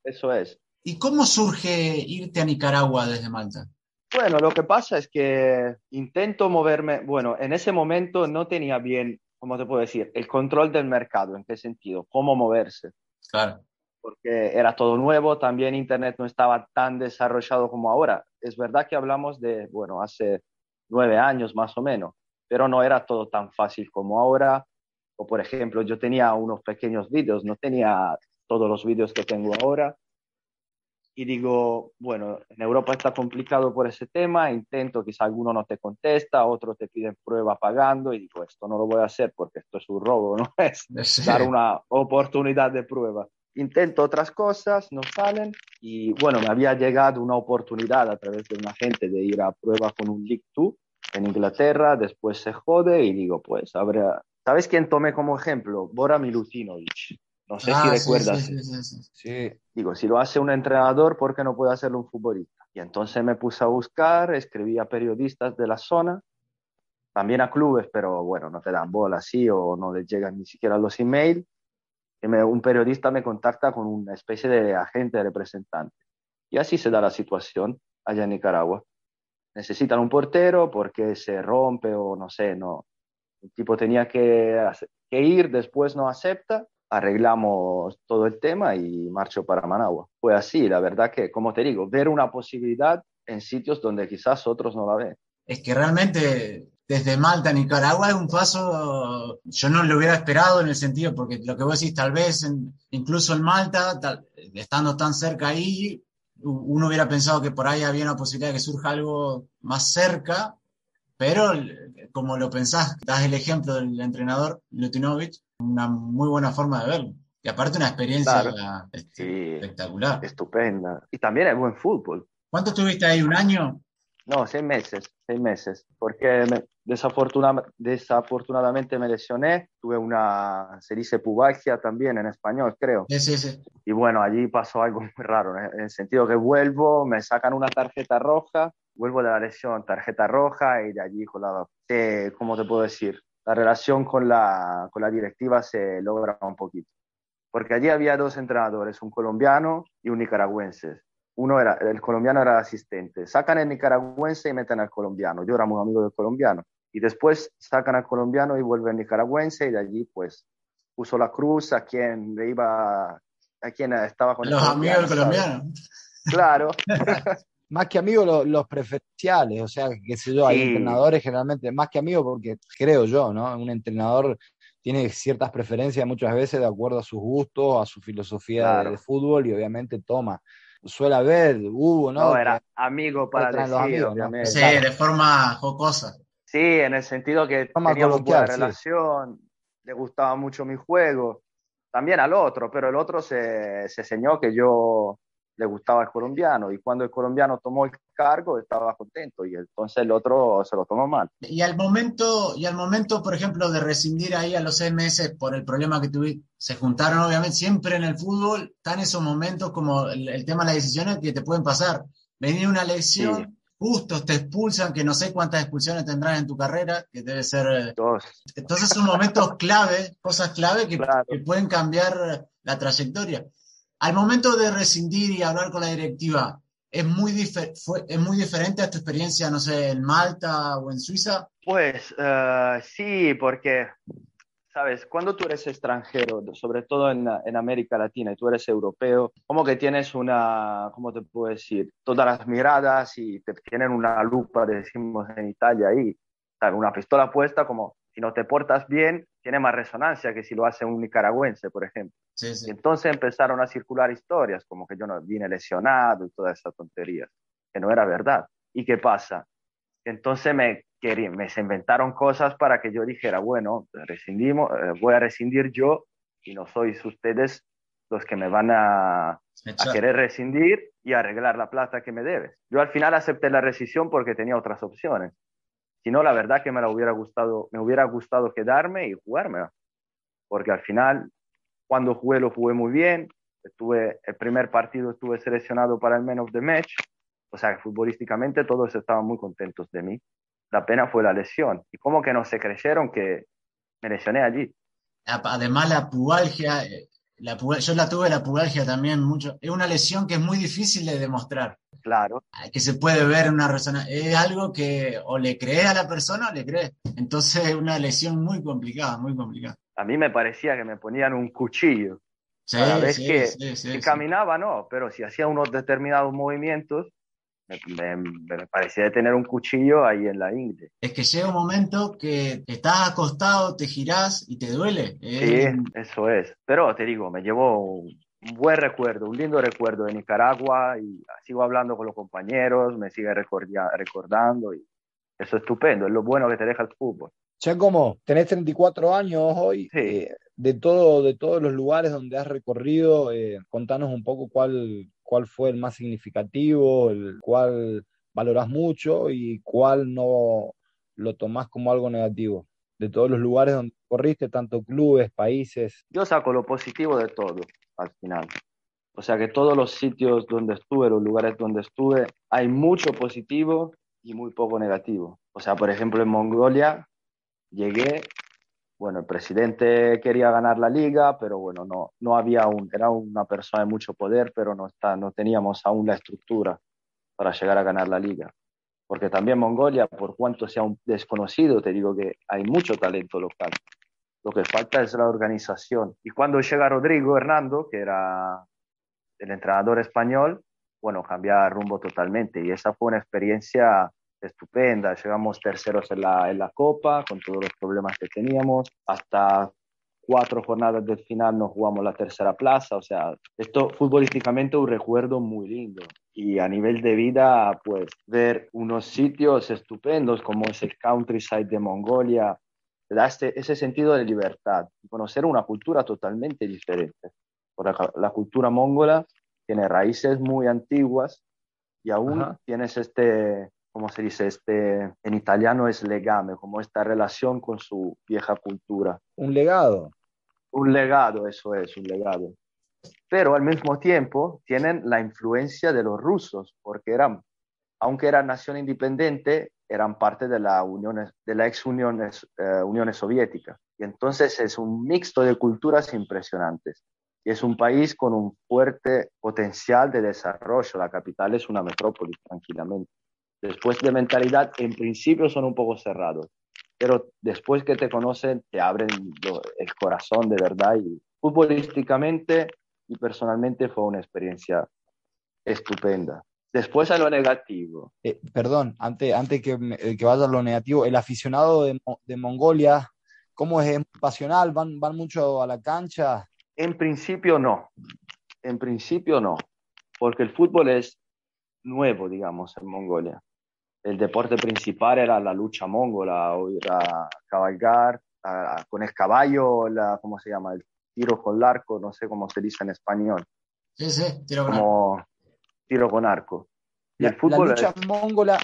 Eso es. ¿Y cómo surge irte a Nicaragua desde Malta? Bueno, lo que pasa es que intento moverme, bueno, en ese momento no tenía bien, ¿cómo te puedo decir? El control del mercado, ¿en qué sentido? ¿Cómo moverse? Claro. Porque era todo nuevo, también Internet no estaba tan desarrollado como ahora. Es verdad que hablamos de, bueno, hace nueve años más o menos, pero no era todo tan fácil como ahora. O por ejemplo, yo tenía unos pequeños vídeos, no tenía todos los vídeos que tengo ahora. Y digo, bueno, en Europa está complicado por ese tema, intento, quizá alguno no te contesta, otros te piden prueba pagando y digo, esto no lo voy a hacer porque esto es un robo, no es dar una oportunidad de prueba. Intento otras cosas, no salen y bueno, me había llegado una oportunidad a través de un agente de ir a prueba con un League 2 en Inglaterra, después se jode y digo, pues habrá... ¿Sabes quién tomé como ejemplo? Bora Milutinovic. No sé Ah, si sí, recuerdas. sí, sí, sí, Digo, si lo hace un entrenador, ¿por qué no puede hacerlo un futbolista? Y entonces me puse a buscar, escribí a periodistas de la zona, también a clubes, pero bueno, no te dan bola así o no les llegan ni siquiera los emails. Un periodista me contacta con una especie de agente representante. Y así se da la situación allá en Nicaragua. Necesitan un portero porque se rompe o no sé, no. El tipo tenía que ir, después no acepta arreglamos todo el tema y marcho para Managua. Fue así, la verdad que, como te digo, ver una posibilidad en sitios donde quizás otros no la ven. Es que realmente desde Malta a Nicaragua es un paso, yo no lo hubiera esperado en el sentido, porque lo que vos decís, tal vez incluso en Malta, estando tan cerca ahí, uno hubiera pensado que por ahí había una posibilidad de que surja algo más cerca, pero como lo pensás, das el ejemplo del entrenador Lutinovic, una muy buena forma de verlo. Y aparte una experiencia Claro. este, Sí. espectacular. Estupenda. Y también es buen fútbol. ¿Cuánto estuviste ahí? ¿Un año? No, seis meses, seis meses, porque me- desafortuna- desafortunadamente me lesioné, tuve una, se dice pubalgia también en español, creo. Sí, sí, sí. Y bueno, allí pasó algo muy raro, en el sentido que vuelvo, me sacan una tarjeta roja, vuelvo de la lesión, tarjeta roja, y de allí, con la, eh, ¿cómo te puedo decir? La relación con la, con la directiva se logra un poquito. Porque allí había dos entrenadores, un colombiano y un nicaragüense. Uno era, el colombiano era el asistente. Sacan el nicaragüense y meten al colombiano. Yo era muy amigo del colombiano. Y después sacan al colombiano y vuelve el nicaragüense y de allí pues puso la cruz a quien le iba, a quien estaba con el Los amigos del colombiano. Claro, más que amigos lo- los preferenciales, o sea, qué sé yo, hay entrenadores generalmente, más que amigos porque creo yo, ¿no? Un entrenador tiene ciertas preferencias muchas veces de acuerdo a sus gustos, a su filosofía de- Claro. de, fútbol y obviamente toma suele haber, hubo, ¿no? No, era amigo para decir, obviamente. Sí, de forma jocosa. Sí, en el sentido que teníamos buena relación, le gustaba mucho mi juego, también al otro, pero el otro se, se señó que yo le gustaba el colombiano y cuando el colombiano tomó el cargo estaba contento y entonces el otro se lo tomó mal. Y al momento, y al momento por ejemplo, de rescindir ahí a los seis meses por el problema que tuviste, se juntaron obviamente siempre en el fútbol, están esos momentos como el, tema de las decisiones que te pueden pasar. Venir una lesión, justo te expulsan, que no sé cuántas expulsiones tendrás en tu carrera, que debe ser... Eh, Dos. Entonces son momentos clave, cosas clave que, que pueden cambiar la trayectoria. Al momento de rescindir y hablar con la directiva, ¿es muy, ¿es muy diferente a tu experiencia, no sé, en Malta o en Suiza? Pues uh, sí, porque, sabes, cuando tú eres extranjero, sobre todo en, en, América Latina, y tú eres europeo, como que tienes una, ¿cómo te puedo decir? Todas las miradas y te tienen una lupa, decimos en Italia, ahí, una pistola puesta como si no te portas bien, tiene más resonancia que si lo hace un nicaragüense, por ejemplo. Y entonces empezaron a circular historias, como que yo no vine lesionado y todas esas tonterías, que no era verdad. ¿Y qué pasa? Entonces me, me se inventaron cosas para que yo dijera, bueno, rescindimos, eh, voy a rescindir yo y no sois ustedes los que me van a, a, querer rescindir y arreglar la plata que me debes. Yo al final acepté la rescisión porque tenía otras opciones. Si no, la verdad que me, la hubiera gustado, me hubiera gustado quedarme y jugarme. Porque al final, cuando jugué, lo jugué muy bien. Estuve, el primer partido estuve seleccionado para el Men of the Match. O sea, futbolísticamente todos estaban muy contentos de mí. La pena fue la lesión. Y como que no se creyeron que me lesioné allí. Además, la pubalgia, eh, la, yo la tuve la pubalgia también mucho. Es una lesión que es muy difícil de demostrar. Claro. Que se puede ver en una resonancia. Es algo que o le cree a la persona o le cree. Entonces es una lesión muy complicada, muy complicada. A mí me parecía que me ponían un cuchillo. Sí, Cada vez que, caminaba, no, pero si hacía unos determinados movimientos, me, parecía de tener un cuchillo ahí en la ingle. Es que llega un momento que estás acostado, te girás y te duele. Sí, eso es. Pero te digo, me llevó un buen recuerdo, un lindo recuerdo de Nicaragua y sigo hablando con los compañeros, me sigue recordando y eso es estupendo, es lo bueno que te deja el fútbol. como tenés 34 años hoy, eh, de, todo, de todos los lugares donde has recorrido, eh, contanos un poco cuál, cuál fue el más significativo, el cuál valoras mucho y cuál no lo tomás como algo negativo. De todos los lugares donde corriste, tanto clubes, países. Yo saco lo positivo de todo al final. O sea que todos los sitios donde estuve, los lugares donde estuve, hay mucho positivo y muy poco negativo. O sea, por ejemplo, en Mongolia llegué, bueno, el presidente quería ganar la liga, pero bueno, no, no había un, era una persona de mucho poder, pero no, está, no teníamos aún la estructura para llegar a ganar la liga. Porque también Mongolia, por cuanto sea un desconocido, te digo que hay mucho talento local. Lo que falta es la organización. Y cuando llega Rodrigo Hernando, que era el entrenador español, bueno, cambia rumbo totalmente. Y esa fue una experiencia estupenda. Llegamos terceros en la, en la Copa, con todos los problemas que teníamos. Hasta cuatro jornadas del final nos jugamos la tercera plaza. O sea, esto futbolísticamente un recuerdo muy lindo. Y a nivel de vida, pues ver unos sitios estupendos como es el countryside de Mongolia, da este, ese sentido de libertad, conocer una cultura totalmente diferente. Porque la cultura mongola tiene raíces muy antiguas y aún tienes este, ¿cómo se dice? Este, en italiano es legame, como esta relación con su vieja cultura. Un legado. Un legado, eso es, un legado. Pero al mismo tiempo tienen la influencia de los rusos, porque eran, aunque eran nación independiente, eran parte de la, Unión, de la ex Unión, eh, Unión Soviética. Y entonces es un mixto de culturas impresionantes. Y es un país con un fuerte potencial de desarrollo. La capital es una metrópoli, tranquilamente. Después de mentalidad, en principio son un poco cerrados, pero después que te conocen, te abren el corazón de verdad. Y futbolísticamente y personalmente fue una experiencia estupenda. Después a lo negativo. Eh, perdón, antes, antes que, eh, que, vaya a lo negativo, el aficionado de, de Mongolia, ¿cómo es? pasional? ¿Van, ¿Van mucho a la cancha? En principio no. En principio no. porque el fútbol es nuevo, digamos, en Mongolia. El deporte principal era la lucha mongola, o ir a cabalgar con el caballo, la, ¿cómo se llama? El tiro con el arco, no sé cómo se dice en español. Sí, sí, tiro con arco. Tiro con arco. Y el fútbol la lucha mongola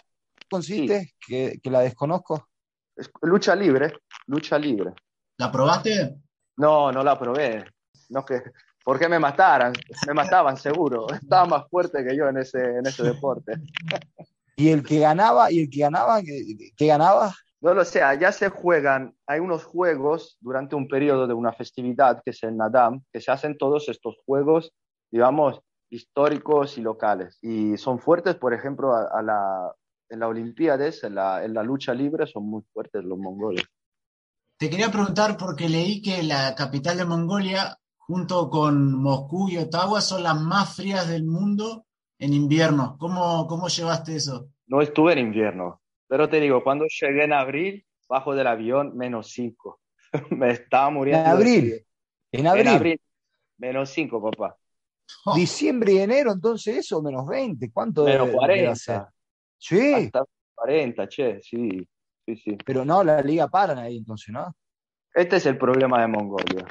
consiste, que, que, la desconozco. Es lucha libre, lucha libre. ¿La probaste? No, no la probé. No que, ¿Por qué me mataran? Me mataban seguro. Estaba más fuerte que yo en ese, en ese deporte. ¿Y el que ganaba? ¿Y el que ganaba? ¿Qué, ganaba? No lo sé, allá se juegan, hay unos juegos durante un periodo de una festividad que es el Nadam, que se hacen todos estos juegos, digamos, históricos y locales. Y son fuertes, por ejemplo, a, la, en las Olimpiadas, en la, en la lucha libre, son muy fuertes los mongoles. Te quería preguntar porque leí que la capital de Mongolia, junto con Moscú y Ottawa, son las más frías del mundo en invierno. ¿Cómo, cómo llevaste eso? No estuve en invierno, pero te digo, cuando llegué en abril, bajo del avión, menos 5. Me estaba muriendo. ¿En abril? ¿En abril? menos 5, papá. Oh. Diciembre y enero, entonces eso, menos 20. ¿Cuánto menos 40. Sí. Hasta 40, che, sí. Sí, sí. Pero no, la liga paran ahí entonces, ¿no? Este es el problema de Mongolia,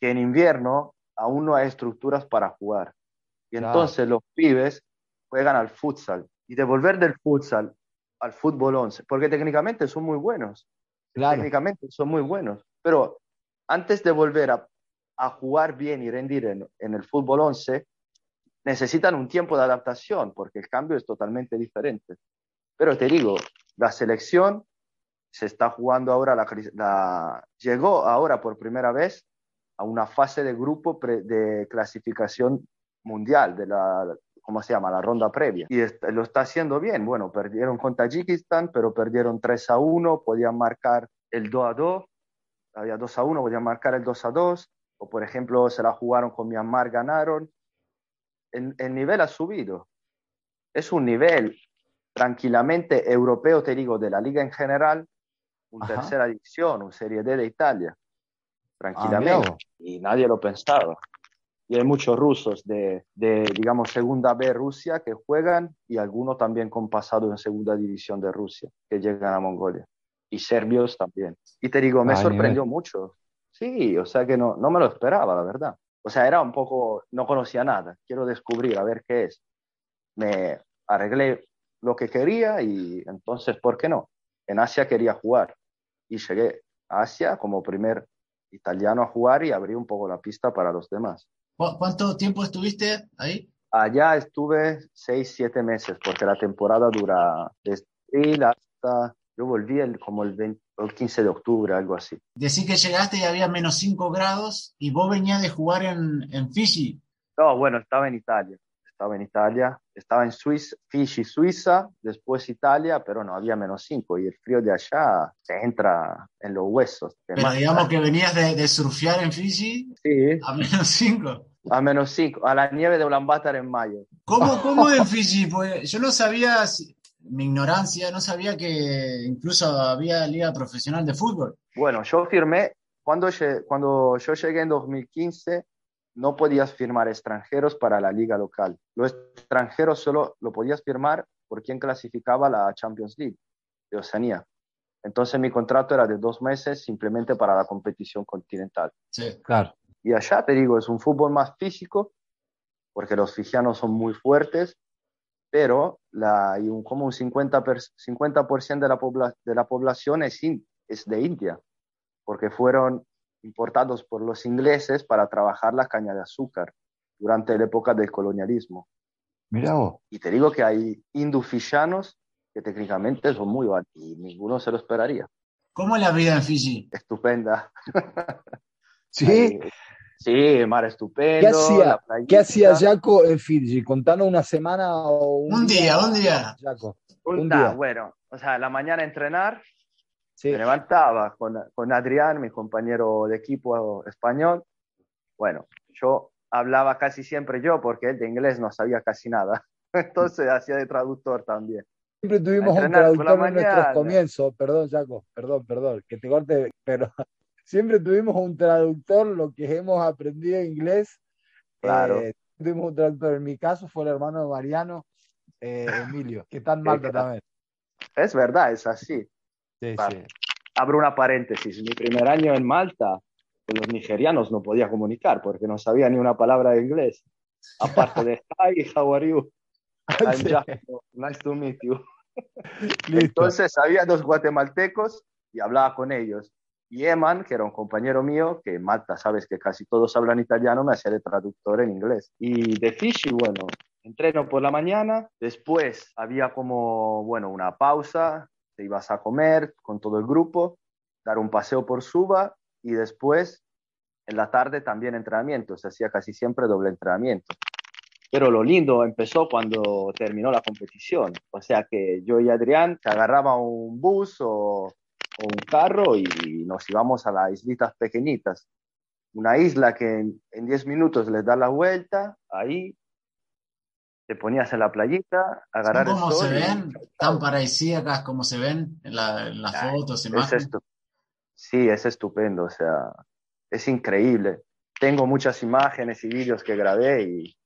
que en invierno aún no hay estructuras para jugar. Y entonces los pibes juegan al futsal. Y devolver del futsal al fútbol 11, porque técnicamente son muy buenos. Técnicamente son muy buenos. Pero antes de volver a, a jugar bien y rendir en, en, el fútbol 11, necesitan un tiempo de adaptación, porque el cambio es totalmente diferente. Pero te digo, la selección se está jugando ahora, la, la, llegó ahora por primera vez a una fase de grupo de clasificación mundial, de la, ¿cómo se llama? La ronda previa. Y lo está haciendo bien. Bueno, perdieron con Tayikistán, pero perdieron 3 a 1, podían marcar el 2 a 2, había 2 a 1, podían marcar el 2 a 2, o por ejemplo se la jugaron con Myanmar, ganaron. El, el nivel ha subido. Es un nivel tranquilamente europeo, te digo, de la liga en general, una tercera división, un Serie D de Italia, tranquilamente. Ah, y nadie lo pensaba y hay muchos rusos de, de, digamos, segunda B Rusia que juegan y algunos también con pasado en segunda división de Rusia que llegan a Mongolia. Y serbios también. Y te digo, me sorprendió mucho. Sí, o sea que no, no me lo esperaba, la verdad. O sea, era un poco, no conocía nada. Quiero descubrir, a ver qué es. Me arreglé lo que quería y entonces, ¿por qué no? En Asia quería jugar y llegué a Asia como primer italiano a jugar y abrí un poco la pista para los demás. ¿Cuánto tiempo estuviste ahí? Allá estuve seis, siete meses, porque la temporada dura desde abril hasta... Yo volví el, como el, 15 de octubre, algo así. Decís que llegaste y había menos 5 grados y vos venías de jugar en, en Fiji. No, bueno, estaba en Italia estaba en Italia, estaba en Suiza, Fiji, Suiza, después Italia, pero no había menos 5 y el frío de allá se entra en los huesos. Pero digamos que venías de, surfear en Fiji sí. a menos 5. A menos 5, a la nieve de Ulaanbaatar en mayo. ¿Cómo, cómo en Fiji? Pues yo no sabía, mi ignorancia, no sabía que incluso había liga profesional de fútbol. Bueno, yo firmé, cuando, cuando yo llegué en 2015, no podías firmar extranjeros para la liga local. Los extranjeros solo lo podías firmar por quien clasificaba la Champions League de Oceanía. Entonces mi contrato era de dos meses simplemente para la competición continental. Sí, claro. Y allá te digo, es un fútbol más físico, porque los fijianos son muy fuertes, pero la, hay un, como un 50%, 50 de, la de la población es, es de India, porque fueron importados por los ingleses para trabajar la caña de azúcar durante la época del colonialismo. Mira Y te digo que hay indufillanos que técnicamente son muy buenos y ninguno se lo esperaría. ¿Cómo es la vida en Fiji? Estupenda. ¿Sí? sí, mar estupendo. ¿Qué hacía, ¿qué hacía Jaco en Fiji? Contanos una semana o un, día, Un día, Un, día. Bueno, o sea, la mañana entrenar, me levantaba con, con Adrián, mi compañero de equipo español. Bueno, yo hablaba casi siempre yo porque él de inglés no sabía casi nada. Entonces hacía de traductor también. Siempre tuvimos un traductor en nuestros comienzos, perdón, Jaco, perdón, perdón, que te corte, pero siempre tuvimos un traductor, lo que hemos aprendido en inglés. Claro. Eh, tuvimos un traductor. En mi caso fue el hermano de Mariano, eh, Emilio, que está en Malta también. Es verdad, es así. Sí, sí. Abro una paréntesis. Mi primer año en Malta, con los nigerianos no podía comunicar porque no sabía ni una palabra de inglés. Aparte de hi, how are you? I'm nice to meet you. Entonces había dos guatemaltecos y hablaba con ellos. Y Eman, que era un compañero mío, que en Malta sabes que casi todos hablan italiano, me hacía de traductor en inglés. Y de Fishy, bueno, entreno por la mañana, después había como, bueno, una pausa, te ibas a comer con todo el grupo, dar un paseo por Suba y después en la tarde también entrenamiento, se hacía casi siempre doble entrenamiento. Pero lo lindo empezó cuando terminó la competición, o sea que yo y Adrián se agarraba un bus o, o un carro y nos íbamos a las islitas pequeñitas. Una isla que en 10 minutos les da la vuelta, ahí te ponías en la playita, agarrar ¿Cómo se ven? Tan paradisíacas como se ven en, las fotos, imágenes. sí, es estupendo, o sea, es increíble. Tengo muchas imágenes y vídeos que grabé y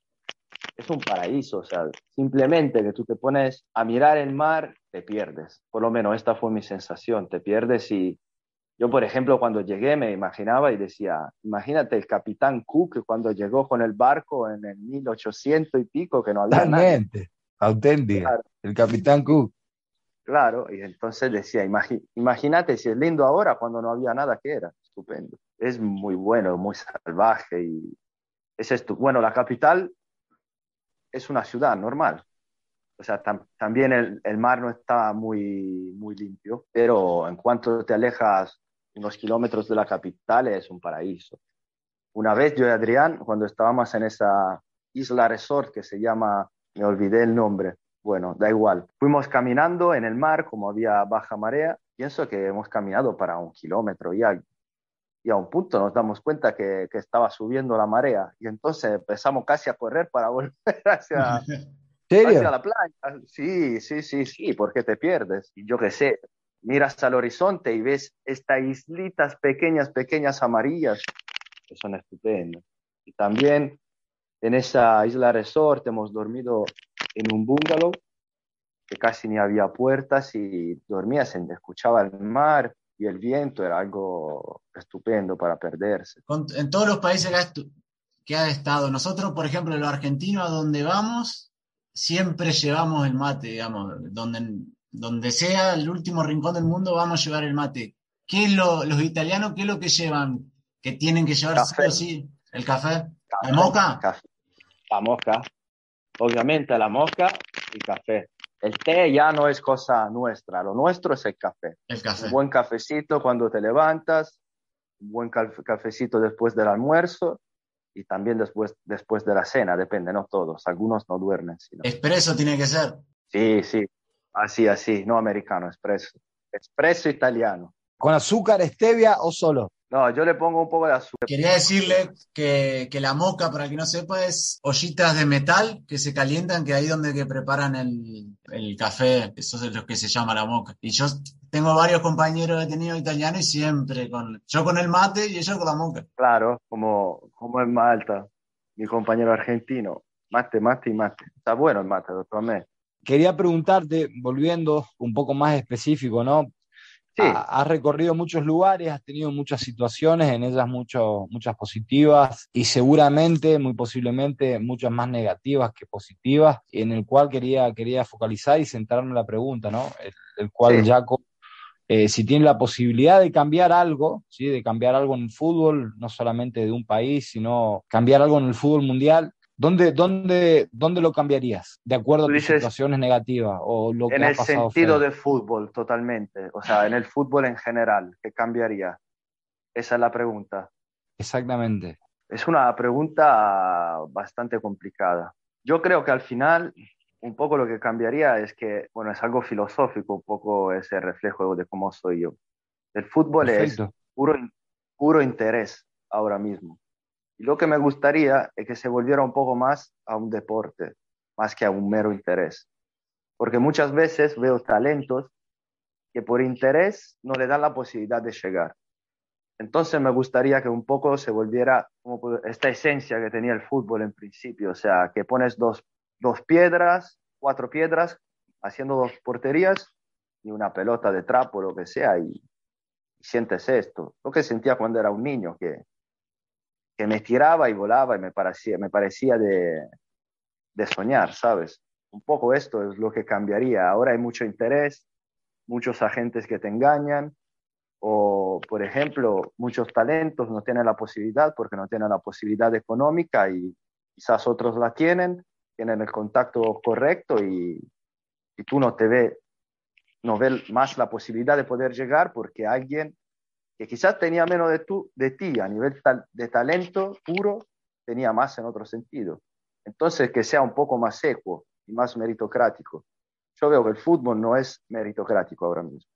es un paraíso, o sea, simplemente que tú te pones a mirar el mar, te pierdes. Por lo menos esta fue mi sensación, te pierdes y yo, por ejemplo, cuando llegué me imaginaba y decía, imagínate el capitán Cook cuando llegó con el barco en el 1800 y pico, que no había Totalmente, auténtica, el capitán Cook. Claro, y entonces decía, imagínate si es lindo ahora cuando no había nada que era, estupendo. Es muy bueno, muy salvaje y es esto. Bueno, la capital es una ciudad normal. O sea, también el, el, mar no está muy, muy limpio, pero en cuanto te alejas unos kilómetros de la capital es un paraíso. Una vez yo y Adrián, cuando estábamos en esa isla resort que se llama, me olvidé el nombre, bueno, da igual, fuimos caminando en el mar como había baja marea, pienso que hemos caminado para un kilómetro y algo. Y a un punto nos damos cuenta que, que estaba subiendo la marea y entonces empezamos casi a correr para volver hacia, hacia la playa. Sí, sí, sí, sí, porque te pierdes. Y yo qué sé, miras al horizonte y ves estas islitas pequeñas, pequeñas amarillas, que son estupendas. Y también en esa isla resort hemos dormido en un bungalow que casi ni había puertas y dormías, escuchaba el mar y el viento, era algo estupendo para perderse. En todos los países que ha, estado, nosotros, por ejemplo, los argentinos, a donde vamos, siempre llevamos el mate, digamos, donde donde sea el último rincón del mundo, vamos a llevar el mate. ¿Qué es lo, los italianos, qué es lo que llevan? ¿Que tienen que llevar sí ¿El café? ¿La moca? La moca. Obviamente la moca y café. El té ya no es cosa nuestra, lo nuestro es el café. El café. Un buen cafecito cuando te levantas, un buen cafecito después del almuerzo y también después, después de la cena, depende, no todos, algunos no duermen. Sino... Expreso tiene que ser. Sí, sí, Así, así, no americano, expreso. Expreso italiano. ¿Con azúcar, stevia o solo? No, yo le pongo un poco de azúcar. Quería decirle que, que la moca, para que no sepa, es ollitas de metal que se calientan, que ahí donde que preparan el, el, café, eso es lo que se llama la moca. Y yo tengo varios compañeros he tenido italianos y siempre con, yo con el mate y ellos con la moca. Claro, como, como en Malta, mi compañero argentino, mate, mate y mate. Está bueno el mate, doctor Mé quería preguntarte, volviendo un poco más específico, ¿no? Sí. has recorrido muchos lugares, has tenido muchas situaciones, en ellas mucho, muchas positivas y seguramente, muy posiblemente, muchas más negativas que positivas, en el cual quería, quería focalizar y centrarme en la pregunta, ¿no? El, cual Jaco, eh, si tiene la posibilidad de cambiar algo, ¿sí? de cambiar algo en el fútbol, no solamente de un país, sino cambiar algo en el fútbol mundial, ¿Dónde, dónde, ¿Dónde lo cambiarías? ¿De acuerdo a tus situaciones negativas? O lo que en el sentido de fútbol, totalmente. O sea, en el fútbol en general, ¿qué cambiaría? Esa es la pregunta. Exactamente. Es una pregunta bastante complicada. Yo creo que al final, un poco lo que cambiaría es que, bueno, es algo filosófico, un poco ese reflejo de cómo soy yo. El fútbol es puro, puro interés ahora mismo y lo que me gustaría es que se volviera un poco más a un deporte, más que a un mero interés. Porque muchas veces veo talentos que por interés no le dan la posibilidad de llegar. Entonces me gustaría que un poco se volviera como esta esencia que tenía el fútbol en principio, o sea, que pones dos, dos piedras, cuatro piedras, haciendo dos porterías y una pelota de trapo, lo que sea, y, sientes esto. Lo que sentía cuando era un niño, que, que me tiraba y volaba y me parecía, me parecía de, de soñar, ¿sabes? Un poco esto es lo que cambiaría. Ahora hay mucho interés, muchos agentes que te engañan, o, por ejemplo, muchos talentos no tienen la posibilidad porque no tienen la posibilidad económica y quizás otros la tienen, tienen el contacto correcto y, y tú no te ves, no ves más la posibilidad de poder llegar porque alguien que quizás tenía menos de, tú, de ti a nivel de talento puro, tenía más en otro sentido. Entonces, que sea un poco más seco y más meritocrático. Yo veo que el fútbol no es meritocrático ahora mismo.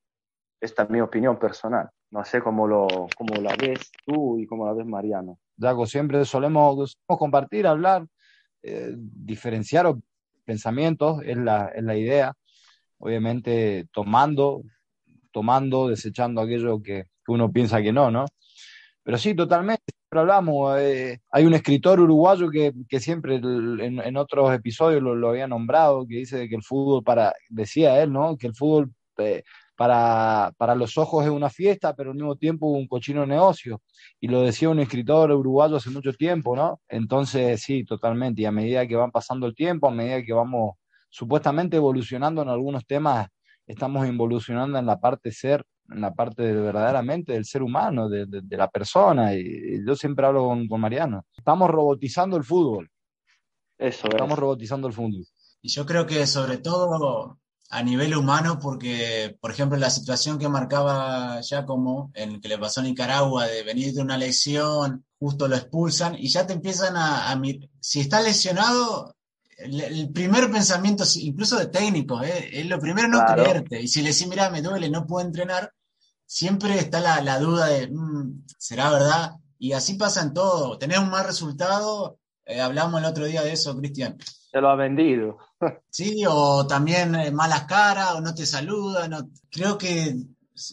Esta es mi opinión personal. No sé cómo, lo, cómo la ves tú y cómo la ves Mariano. Dago, siempre solemos, compartir, hablar, eh, diferenciar pensamientos, es la, es la idea. Obviamente tomando, tomando, desechando aquello que, que uno piensa que no, ¿no? Pero sí, totalmente, siempre hablamos. Eh, hay un escritor uruguayo que, que siempre en, otros episodios lo, había nombrado, que dice que el fútbol para, decía él, ¿no? Que el fútbol eh, para, para, los ojos es una fiesta, pero al mismo tiempo un cochino negocio. Y lo decía un escritor uruguayo hace mucho tiempo, ¿no? Entonces, sí, totalmente. Y a medida que van pasando el tiempo, a medida que vamos supuestamente evolucionando en algunos temas, estamos evolucionando en la parte ser, en la parte de, verdaderamente del ser humano, de, de, de la persona. Y, yo siempre hablo con, con, Mariano. Estamos robotizando el fútbol. Eso Estamos es. robotizando el fútbol. Y yo creo que sobre todo a nivel humano, porque, por ejemplo, la situación que marcaba Giacomo, en que le pasó a Nicaragua, de venir de una lesión, justo lo expulsan, y ya te empiezan a, a si está lesionado, el, el, primer pensamiento, incluso de técnico, ¿eh? es lo primero no claro. creerte, y si le decís, mira, me duele, no puedo entrenar, siempre está la, la duda de, mmm, ¿será verdad? Y así pasa en todo, tenés un mal resultado, eh, hablamos el otro día de eso, Cristian, se lo ha vendido. Sí, o también eh, malas caras, o no te saludan. No, creo que,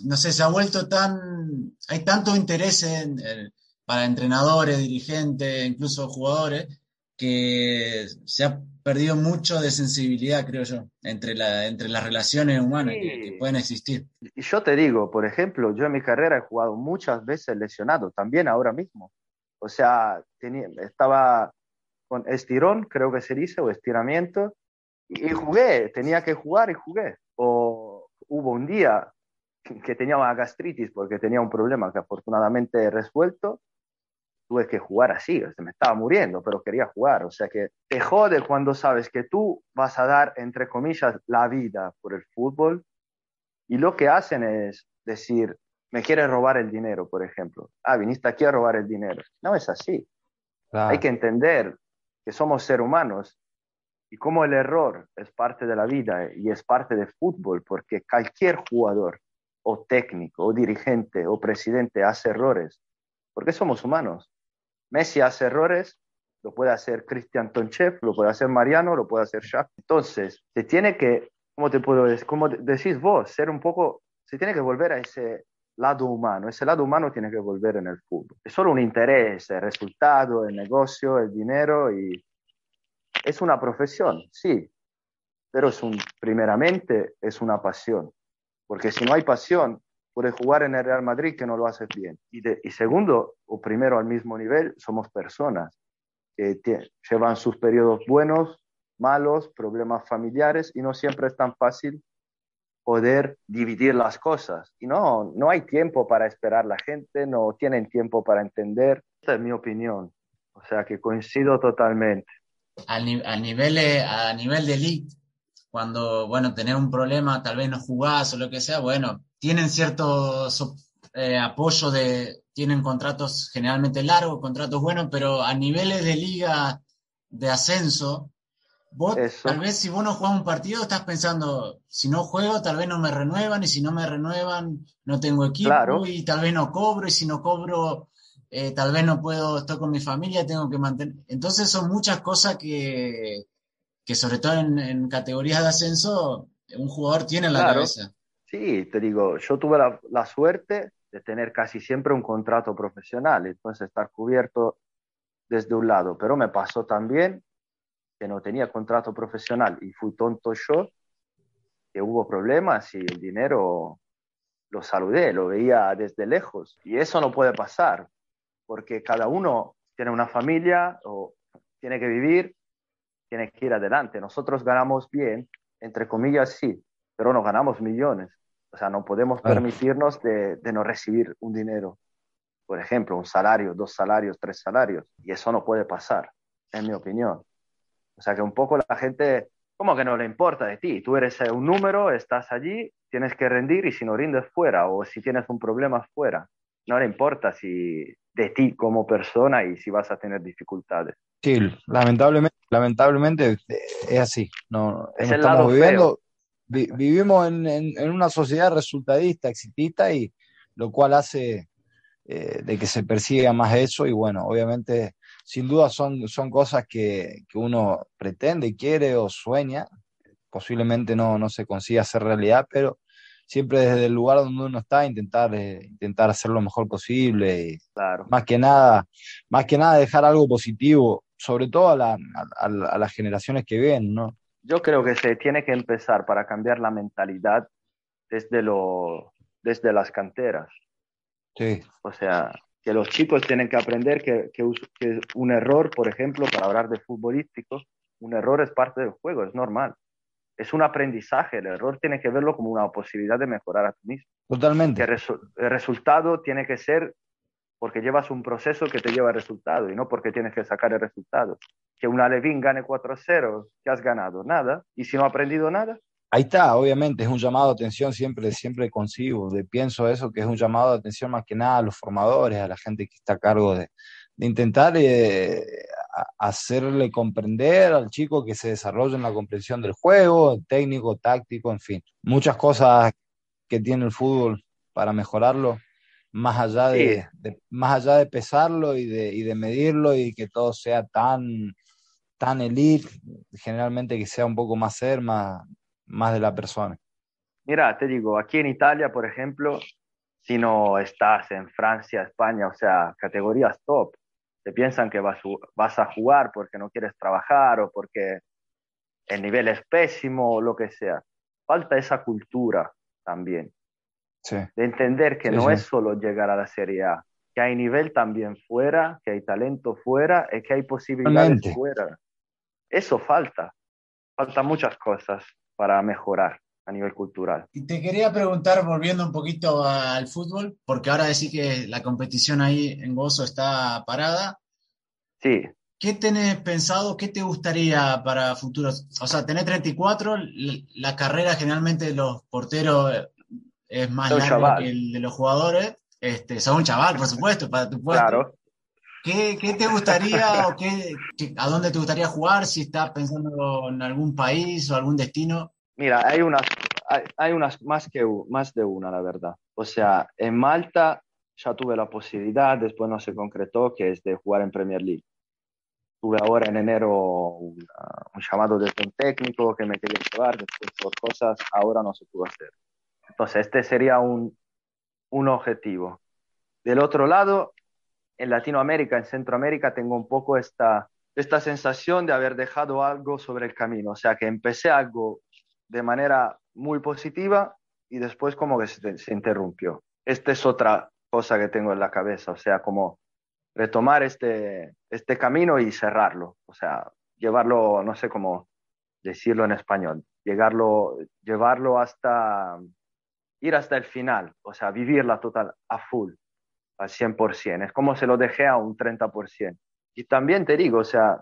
no sé, se ha vuelto tan. Hay tanto interés en, en, para entrenadores, dirigentes, incluso jugadores, que se ha perdido mucho de sensibilidad, creo yo, entre, la, entre las relaciones humanas sí. que, que, pueden existir. Y yo te digo, por ejemplo, yo en mi carrera he jugado muchas veces lesionado, también ahora mismo. O sea, tenía, estaba con estirón, creo que se dice, o estiramiento, y, jugué, tenía que jugar y jugué. O hubo un día que tenía una gastritis porque tenía un problema que afortunadamente he resuelto, tuve que jugar así, o sea, me estaba muriendo, pero quería jugar. O sea que te jode cuando sabes que tú vas a dar, entre comillas, la vida por el fútbol y lo que hacen es decir, me quieres robar el dinero, por ejemplo. Ah, viniste aquí a robar el dinero. No es así. Claro. Hay que entender que somos seres humanos y como el error es parte de la vida y es parte del fútbol, porque cualquier jugador o técnico o dirigente o presidente hace errores, porque somos humanos. Messi hace errores, lo puede hacer Cristian Tonchev, lo puede hacer Mariano, lo puede hacer Shaq. Entonces, se tiene que, ¿cómo te puedo decir? Como decís vos, ser un poco, se tiene que volver a ese lado humano. Ese lado humano tiene que volver en el fútbol. Es solo un interés, el resultado, el negocio, el dinero y es una profesión, sí, pero es un, primeramente es una pasión. Porque si no hay pasión, puedes jugar en el Real Madrid que no lo haces bien. Y, de, y segundo, o primero al mismo nivel, somos personas que llevan sus periodos buenos, malos, problemas familiares y no siempre es tan fácil poder dividir las cosas. Y no, no hay tiempo para esperar la gente, no tienen tiempo para entender. Esta es mi opinión. O sea que coincido totalmente. A, ni nivel, a nivel de elite, cuando, bueno, tenés un problema, tal vez no jugás o lo que sea, bueno, tienen cierto eh, apoyo de, tienen contratos generalmente largos, contratos buenos, pero a niveles de liga de ascenso, Vos, Eso. tal vez si vos no jugás un partido, estás pensando, si no juego, tal vez no me renuevan, y si no me renuevan, no tengo equipo, claro. y tal vez no cobro, y si no cobro, eh, tal vez no puedo, estoy con mi familia, tengo que mantener. Entonces son muchas cosas que, que sobre todo en, en categorías de ascenso, un jugador tiene en la claro. cabeza. Sí, te digo, yo tuve la, la, suerte de tener casi siempre un contrato profesional, entonces estar cubierto desde un lado, pero me pasó también que no tenía contrato profesional y fui tonto yo, que hubo problemas y el dinero lo saludé, lo veía desde lejos y eso no puede pasar porque cada uno tiene una familia o tiene que vivir, tiene que ir adelante. Nosotros ganamos bien, entre comillas sí, pero no ganamos millones. O sea, no podemos permitirnos de, de no recibir un dinero por ejemplo, un salario, dos salarios, tres salarios, y eso no puede pasar, en mi opinión. O sea que un poco la gente, como que no le importa de ti, tú eres un número, estás allí, tienes que rendir y si no rindes fuera o si tienes un problema fuera, no le importa si de ti como persona y si vas a tener dificultades. Sí, lamentablemente, lamentablemente es así. No, es el lado viviendo, vivimos en, en, una sociedad resultadista, exitista y lo cual hace eh, de que se persiga más eso y bueno, obviamente sin duda son, son cosas que, que uno pretende, quiere o sueña, posiblemente no, no se consiga hacer realidad, pero siempre desde el lugar donde uno está intentar eh, intentar hacer lo mejor posible y claro. más que nada más que nada dejar algo positivo sobre todo a, la, a, a, las generaciones que ven no yo creo que se tiene que empezar para cambiar la mentalidad desde lo desde las canteras o sea, que los chicos tienen que aprender que, que, un error, por ejemplo, para hablar de futbolístico, un error es parte del juego, es normal. Es un aprendizaje, el error tiene que verlo como una posibilidad de mejorar a ti mismo. Totalmente. Que el resultado tiene que ser porque llevas un proceso que te lleva al resultado y no porque tienes que sacar el resultado. Que un Alevín gane 4-0, que has ganado nada, y si no ha aprendido nada, Ahí está, obviamente, es un llamado de atención, siempre, siempre consigo, de, pienso eso, que es un llamado de atención más que nada a los formadores, a la gente que está a cargo de, intentar eh, hacerle comprender al chico que se desarrolle en la comprensión del juego, técnico, táctico, en fin, muchas cosas que tiene el fútbol para mejorarlo, más allá de, de más allá de pesarlo y de, y de medirlo y que todo sea tan, tan elite, generalmente que sea un poco más ser, más, más de la persona. Mira, te digo, aquí en Italia, por ejemplo, si no estás en Francia, España, o sea, categorías top, te piensan que vas, vas a jugar porque no quieres trabajar o porque el nivel es pésimo o lo que sea. Falta esa cultura también. Sí. De entender que no es solo llegar a la Serie A, que hay nivel también fuera, que hay talento fuera y que hay posibilidades fuera. Eso falta. Falta muchas cosas para mejorar a nivel cultural. Y te quería preguntar, volviendo un poquito al fútbol, porque ahora decís que la competición ahí en Gozo está parada. Sí. ¿Qué tenés pensado, qué te gustaría para futuros? O sea, tenés 34, la carrera generalmente de los porteros es más larga que el de los jugadores. Este, sos un chaval, por supuesto, para tu puesto. Claro. ¿Qué, ¿Qué, te gustaría o qué, a dónde te gustaría jugar? Si estás pensando en algún país o algún destino. Mira, hay unas, hay, hay unas más, que, más de una, la verdad. O sea, en Malta ya tuve la posibilidad, después no se concretó, que es de jugar en Premier League. Tuve ahora en enero un, un llamado desde un técnico que me quería llevar, después por cosas, ahora no se pudo hacer. Entonces, este sería un, un objetivo. Del otro lado, en Latinoamérica, en Centroamérica, tengo un poco esta, esta sensación de haber dejado algo sobre el camino. O sea, que empecé algo de manera muy positiva y después como que se, se interrumpió. Esta es otra cosa que tengo en la cabeza, o sea, como retomar este, este camino y cerrarlo, o sea, llevarlo, no sé cómo decirlo en español, llegarlo, llevarlo hasta, ir hasta el final, o sea, vivirla total, a full al 100%, es como se lo dejé a un 30%. Y también te digo, o sea,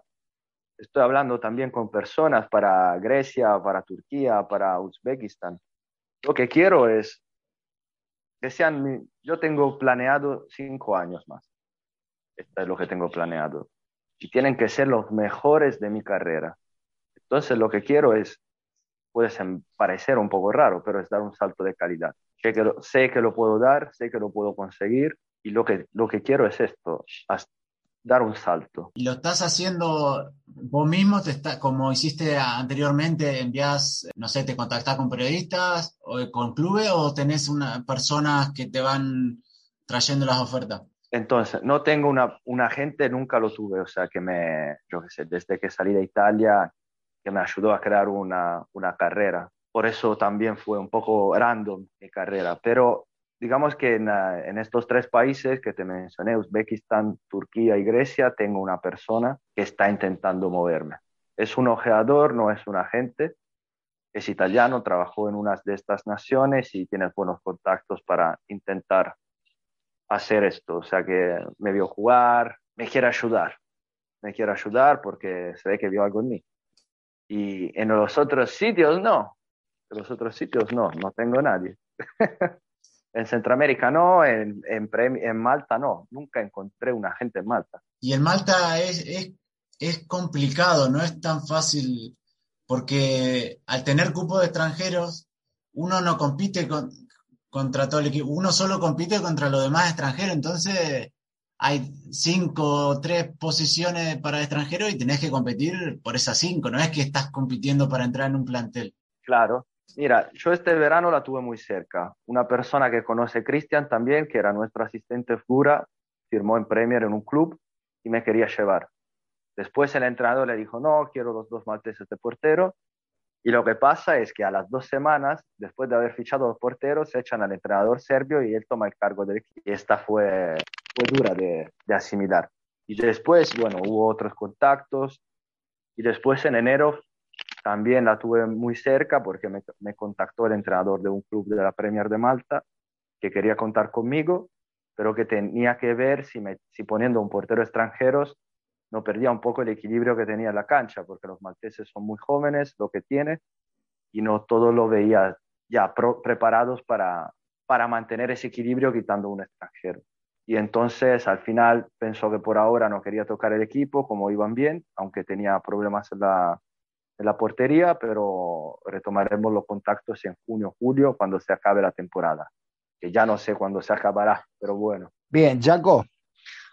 estoy hablando también con personas para Grecia, para Turquía, para Uzbekistán. Lo que quiero es que sean, yo tengo planeado cinco años más. Esto es lo que tengo planeado. Y tienen que ser los mejores de mi carrera. Entonces lo que quiero es, puede parecer un poco raro, pero es dar un salto de calidad. Sé que, lo, sé que lo puedo dar, sé que lo puedo conseguir y lo que, lo que quiero es esto, dar un salto. ¿Y lo estás haciendo vos mismo, te está, como hiciste anteriormente, envías, no sé, te contactás con periodistas o con clubes o tenés una, personas que te van trayendo las ofertas. Entonces, no tengo una, un agente, nunca lo tuve, o sea, que me, yo qué sé, desde que salí de Italia, que me ayudó a crear una, una carrera. Por eso también fue un poco random mi carrera, pero digamos que en, en, estos tres países que te mencioné, Uzbekistán, Turquía y Grecia, tengo una persona que está intentando moverme. Es un ojeador, no es un agente, es italiano, trabajó en unas de estas naciones y tiene buenos contactos para intentar hacer esto. O sea que me vio jugar, me quiere ayudar, me quiere ayudar porque se ve que vio algo en mí. Y en los otros sitios no, en los otros sitios no, no tengo nadie. en Centroamérica no, en, en, en, Malta no, nunca encontré un agente en Malta. Y en Malta es, es, es complicado, no es tan fácil, porque al tener cupo de extranjeros, uno no compite con, contra todo el equipo. Uno solo compite contra los demás extranjeros, entonces hay cinco o tres posiciones para extranjeros y tenés que competir por esas cinco, no es que estás compitiendo para entrar en un plantel. Claro. Mira, yo este verano la tuve muy cerca. Una persona que conoce Cristian también, que era nuestro asistente figura, firmó en Premier en un club y me quería llevar. Después el entrenador le dijo, no, quiero los dos malteses de portero y lo que pasa es que a las dos semanas, después de haber fichado los porteros, se echan al entrenador serbio y él toma el cargo del equipo. Y esta fue, fue dura de, asimilar. Y después, bueno, hubo otros contactos. Y después en enero también la tuve muy cerca porque me, me, contactó el entrenador de un club de la Premier de Malta que quería contar conmigo, pero que tenía que ver si, me, si poniendo un portero extranjero no perdía un poco el equilibrio que tenía en la cancha, porque los malteses son muy jóvenes, lo que tiene, y no todo lo veía ya preparados para, para mantener ese equilibrio quitando un extranjero. Y entonces al final pensó que por ahora no quería tocar el equipo, como iban bien, aunque tenía problemas en la, en la portería, pero retomaremos los contactos en junio, julio, cuando se acabe la temporada, que ya no sé cuándo se acabará, pero bueno. Bien, Jaco,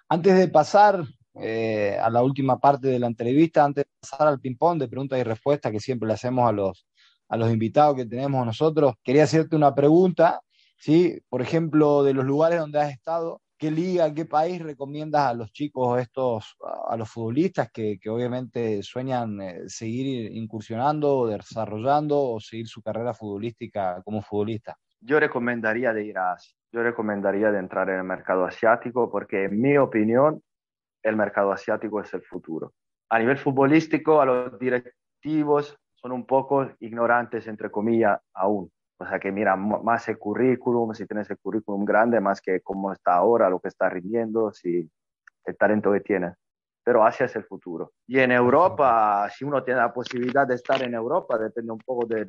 antes de pasar eh, a la última parte de la entrevista, antes de pasar al ping-pong de preguntas y respuestas que siempre le hacemos a los, a los invitados que tenemos nosotros, quería hacerte una pregunta, ¿sí? Por ejemplo, de los lugares donde has estado, ¿qué liga, qué país recomiendas a los chicos estos, a los futbolistas que, que obviamente sueñan eh, seguir incursionando, desarrollando o seguir su carrera futbolística como futbolista? Yo recomendaría de ir a Yo recomendaría de entrar en el mercado asiático porque, en mi opinión, el mercado asiático es el futuro. A nivel futbolístico, a los directivos son un poco ignorantes, entre comillas, aún. O sea, que miran más el currículum, si tienes el currículum grande, más que cómo está ahora, lo que está rindiendo, si el talento que tiene. Pero Asia es el futuro. Y en Europa, si uno tiene la posibilidad de estar en Europa, depende un poco del...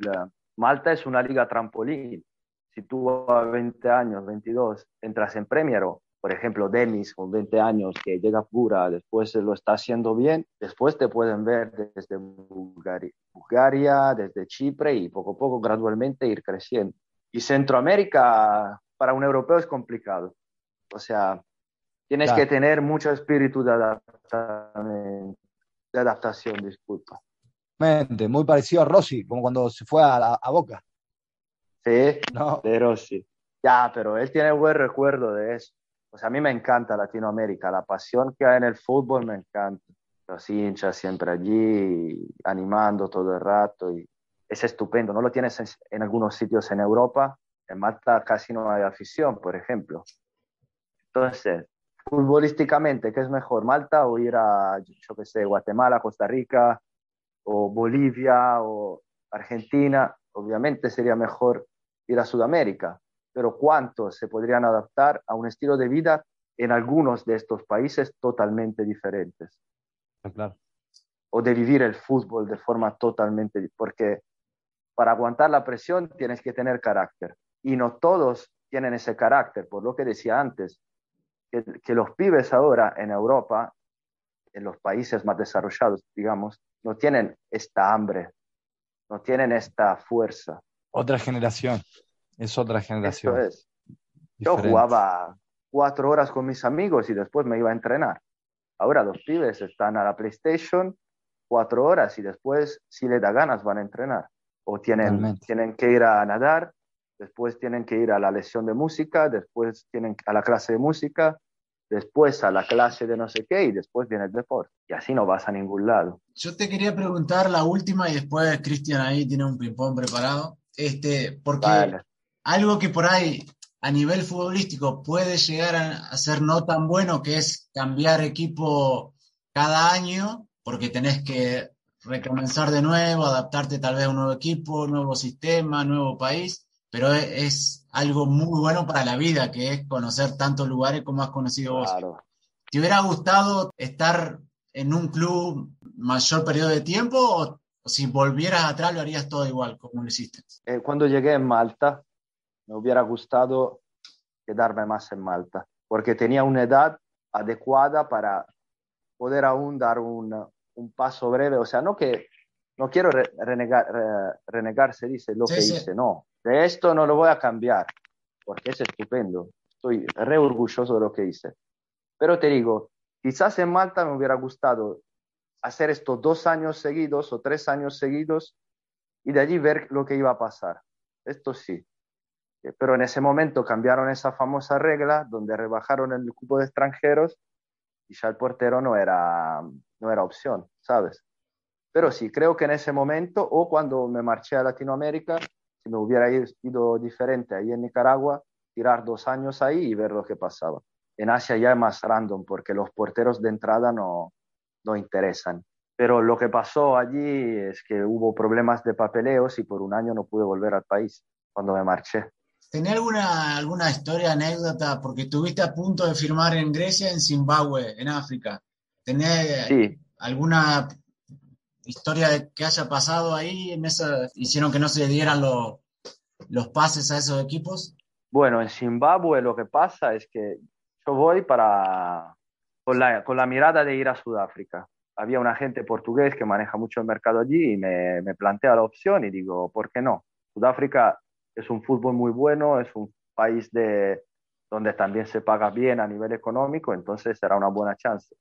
Malta es una liga trampolín. Si tú a 20 años, 22, entras en Premier, por ejemplo, Demis con 20 años que llega pura, después lo está haciendo bien, después te pueden ver desde Bulgaria, desde Chipre y poco a poco, gradualmente ir creciendo. Y Centroamérica para un europeo es complicado. O sea, tienes que tener mucho espíritu de adaptación, de adaptación disculpa. Muy parecido a Rossi, como cuando se fue a, a Boca. Sí, no. de Rossi. Ya, pero él tiene buen recuerdo de eso. Sea, a mí me encanta Latinoamérica, la pasión que hay en el fútbol me encanta. Los hinchas siempre allí, animando todo el rato, y es estupendo. No lo tienes en, algunos sitios en Europa, en Malta casi no hay afición, por ejemplo. Entonces, futbolísticamente, ¿qué es mejor, Malta o ir a, yo qué sé, Guatemala, Costa Rica, o Bolivia, o Argentina? Obviamente sería mejor ir a Sudamérica, pero ¿cuántos se podrían adaptar a un estilo de vida en algunos de estos países totalmente diferentes? Ah, claro. O de vivir el fútbol de forma totalmente, porque para aguantar la presión tienes que tener carácter y no todos tienen ese carácter, por lo que decía antes, que, que los pibes ahora en Europa, en los países más desarrollados, digamos, no tienen esta hambre, no tienen esta fuerza. Otra generación. Es otra generación. es. Yo jugaba cuatro horas con mis amigos y después me iba a entrenar. Ahora los pibes están a la PlayStation cuatro horas y después, si les da ganas, van a entrenar. O tienen, tienen que ir a nadar después tienen que ir a la lección de música, después tienen a la clase de música, después a la clase de no sé qué y después viene el deporte. Y así no vas a ningún lado. Yo te quería preguntar la última y después Cristian ahí tiene un ping-pong preparado. Este, porque algo que por ahí a nivel futbolístico puede llegar a ser no tan bueno, que es cambiar equipo cada año, porque tenés que recomenzar de nuevo, adaptarte tal vez a un nuevo equipo, nuevo sistema, nuevo país, pero es, algo muy bueno para la vida, que es conocer tantos lugares como has conocido vos. ¿Te hubiera gustado estar en un club mayor periodo de tiempo o, si volvieras atrás lo harías todo igual como lo hiciste? Eh, cuando llegué en Malta, me hubiera gustado quedarme más en Malta, porque tenía una edad adecuada para poder aún dar un, un paso breve, o sea, no que no quiero renegar, renegar, se dice lo que hice, no, de esto no lo voy a cambiar, porque es estupendo, estoy re orgulloso de lo que hice. Pero te digo, quizás en Malta me hubiera gustado hacer estos dos años seguidos o tres años seguidos y de allí ver lo que iba a pasar. Esto sí. Pero en ese momento cambiaron esa famosa regla donde rebajaron el cupo de extranjeros y ya el portero no era, no era opción, ¿sabes? Pero sí, creo que en ese momento o cuando me marché a Latinoamérica, si me hubiera ido diferente ahí en Nicaragua, tirar dos años ahí y ver lo que pasaba. En Asia ya es más random porque los porteros de entrada no, no interesan. Pero lo que pasó allí es que hubo problemas de papeleos y por un año no pude volver al país cuando me marché. ¿Tenés alguna, alguna historia, anécdota? Porque estuviste a punto de firmar en Grecia, en Zimbabue, en África. ¿Tenés alguna historia que haya pasado ahí? En esa, ¿Hicieron que no se dieran los, los pases a esos equipos? Bueno, en Zimbabue lo que pasa es que yo voy para, con, la, con la mirada de ir a Sudáfrica. Había un agente portugués que maneja mucho el mercado allí y me, me plantea la opción y digo, ¿por qué no? Sudáfrica es un fútbol muy bueno, es un país de, donde también se paga bien a nivel económico, entonces será una buena chance.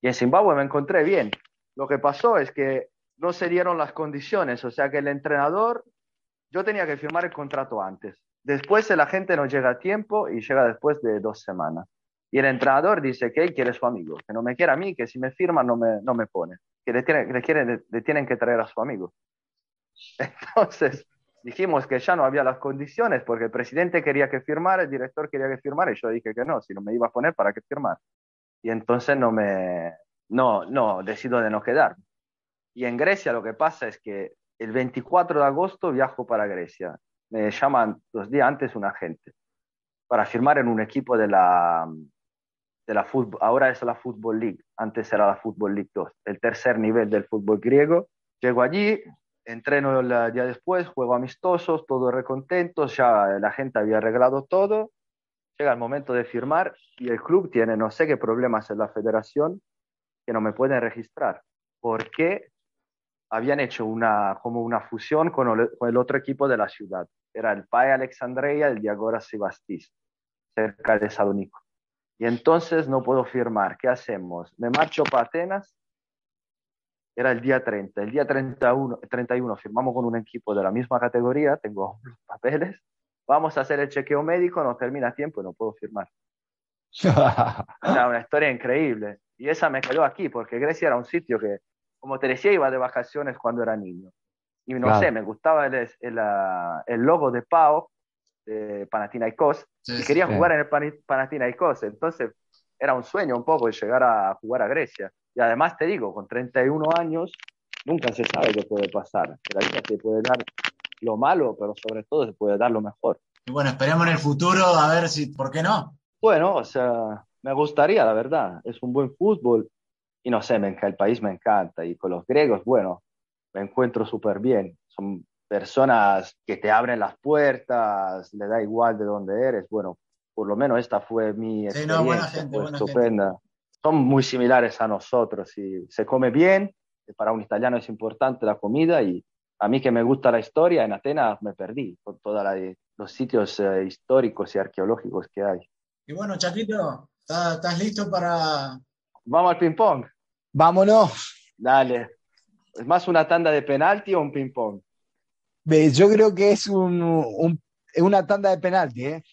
Y en Zimbabue me encontré bien. Lo que pasó es que no se dieron las condiciones, o sea que el entrenador, yo tenía que firmar el contrato antes. Después el agente no llega a tiempo y llega después de dos semanas. Y el entrenador dice que él quiere su amigo, que no me quiere a mí, que si me firma no me, no me pone, que le, le tienen que traer a su amigo. Entonces, dijimos que ya no había las condiciones porque el presidente quería que firmara, el director quería que firmara y yo dije que no, si no me iba a poner, ¿para qué firmar? Y entonces no me, no, no, decido de no quedar. Y en Grecia lo que pasa es que el 24 de agosto viajo para Grecia. Me llaman dos días antes un agente para firmar en un equipo de la, de la fútbol, ahora es la Football League, antes era la Football League 2, el tercer nivel del fútbol griego. Llego allí, entreno el día después, juego amistosos, todos recontentos, ya la gente había arreglado todo. Llega el momento de firmar y el club tiene no sé qué problemas en la federación que no me pueden registrar. porque Habían hecho una, como una fusión con el, otro equipo de la ciudad. Era el PAE Alexandria y el Diagora Sebastis, cerca de Salónico. Y entonces no puedo firmar. ¿Qué hacemos? Me marcho para Atenas era el día 30. El día 31, 31 firmamos con un equipo de la misma categoría, tengo los papeles, vamos a hacer el chequeo médico, no termina tiempo y no puedo firmar. era una historia increíble. Y esa me quedó aquí, porque Grecia era un sitio que, como te decía, iba de vacaciones cuando era niño. Y no sé, me gustaba el, el, el, logo de Pau, de Panathinaikos, y quería jugar en el Panathinaikos. Entonces, era un sueño un poco de llegar a jugar a Grecia. Y además te digo, con 31 años nunca se sabe qué puede pasar. La vida te puede dar lo malo, pero sobre todo se puede dar lo mejor. Y bueno, esperemos en el futuro a ver si, ¿por qué no? Bueno, o sea, me gustaría, la verdad. Es un buen fútbol y no sé, me, el país me encanta. Y con los griegos, bueno, me encuentro súper bien. Son personas que te abren las puertas, le da igual de dónde eres. Bueno, por lo menos esta fue mi experiencia, sí, no, buena gente, buena estupenda. Gente son muy similares a nosotros y se come bien, para un italiano es importante la comida y a mí que me gusta la historia, en Atenas me perdí con todos los sitios eh, históricos y arqueológicos que hay. Y bueno, Chaquito, ¿estás listo para...? Vamos al ping-pong. Vámonos. Dale. ¿Es más una tanda de penalti o un ping-pong? Yo creo que es un, es una tanda de penalti, ¿eh?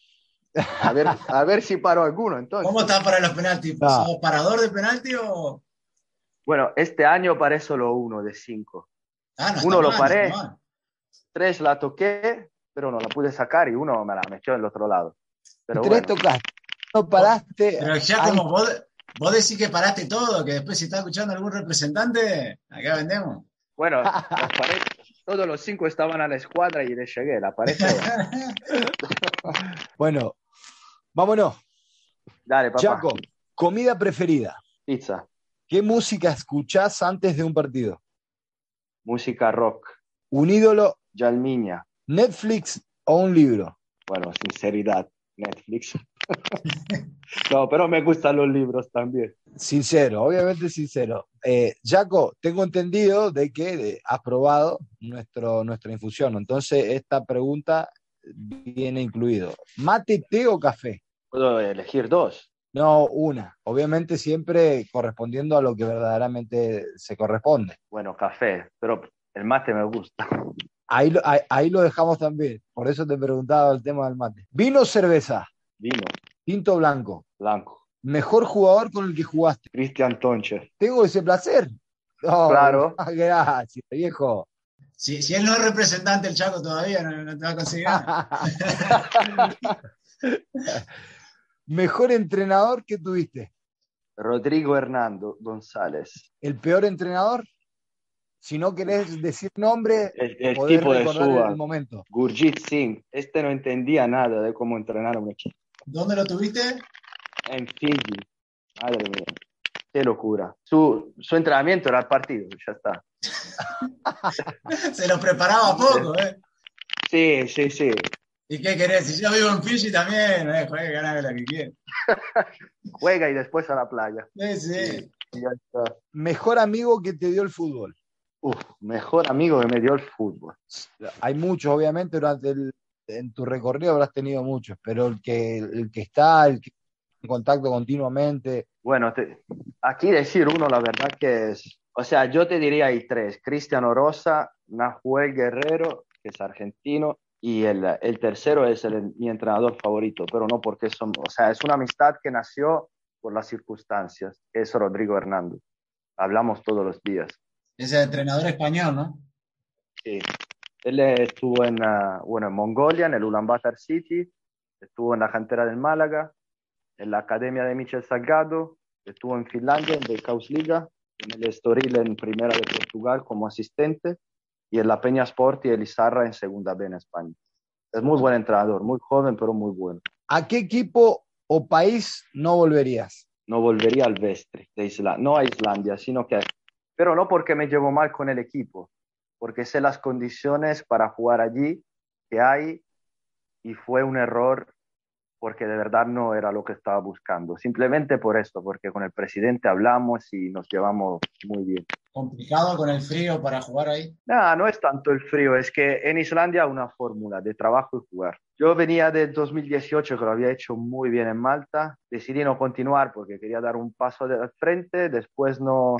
A ver, a ver si paro alguno entonces. ¿Cómo estás para los penaltis? ¿Sos parador de penalti o...? Bueno, este año paré solo uno de cinco. Ah, uno lo paré, tres la toqué, pero no la pude sacar y uno me la metió del otro lado. Pero tres tocaste, no paraste. Pero ya como vos, vos, decís que paraste todo, que después si está escuchando algún representante, acá vendemos. Bueno, todos los cinco estaban a la escuadra y le llegué, la paré bueno, vámonos. Dale, papá. Chaco, comida preferida. Pizza. ¿Qué música escuchás antes de un partido? Música rock. ¿Un ídolo? Yalmiña. ¿Netflix o un libro? Bueno, sinceridad, Netflix. no, pero me gustan los libros también. Sincero, obviamente sincero. Eh, Jaco, tengo entendido de que has probado nuestro, nuestra infusión, entonces esta pregunta viene incluido. ¿Mate, té o café? Puedo elegir dos. No, una. Obviamente siempre correspondiendo a lo que verdaderamente se corresponde. Bueno, café, pero el mate me gusta. Ahí lo, ahí, lo dejamos también. Por eso te preguntaba el tema del mate. ¿Vino o cerveza? Vino. ¿Tinto blanco? Blanco. ¿Mejor jugador con el que jugaste? Cristian Tonche. ¿Tengo ese placer? claro. Gracias, viejo. Si, si él no es representante del Chaco todavía, no, te va a conseguir. ¿Mejor entrenador que tuviste? Rodrigo Hernando González. ¿El peor entrenador? Si no querés decir nombre, el, tipo de Suba, el momento. Gurjit Singh. Este no entendía nada de cómo entrenar a un equipo. ¿Dónde lo tuviste? En Fiji. Madre mía. Qué locura. Su, su entrenamiento era el partido, ya está. Se lo preparaba poco, ¿eh? Sí, sí, sí. ¿Y qué querés? Si yo vivo en Fiji también, eh, juega, gana la que quiere. Juega y después a la playa. Sí, sí. Mejor amigo que te dio el fútbol. Uf, mejor amigo que me dio el fútbol. Hay muchos, obviamente, durante el, en tu recorrido habrás tenido muchos, pero el que, el que está, el que en contacto continuamente. Bueno, aquí decir uno, la verdad que es, o sea, yo te diría hay tres, Cristiano Rosa, Nahuel Guerrero, que es argentino, y el, el tercero es el, mi entrenador favorito, pero no porque son, o sea, es una amistad que nació por las circunstancias, es Rodrigo Hernández. Hablamos todos los días. Es el entrenador español, ¿no? Sí. Él estuvo en, ah, bueno, en Mongolia, en el Ulaanbaatar City, estuvo en la cantera del Málaga, en la academia de Michel Salgado, estuvo en Finlandia, en el Liga, en el Estoril en Primera de Portugal como asistente y en la Peña Sport y el Izarra en Segunda B en España. Es muy buen entrenador, muy joven, pero muy bueno. ¿A qué equipo o país no volverías? No volvería al Vestre, de no a Islandia, sino que pero no porque me llevo mal con el equipo, porque sé las condiciones para jugar allí que hay y fue un error porque de verdad no era lo que estaba buscando. Simplemente por esto, porque con el presidente hablamos y nos llevamos muy bien. ¿Complicado con el frío para jugar ahí? No, no es tanto el frío, es que en Islandia hay una fórmula de trabajo y jugar. Yo venía del 2018 que lo había hecho muy bien en Malta, decidí no continuar porque quería dar un paso de frente, después no,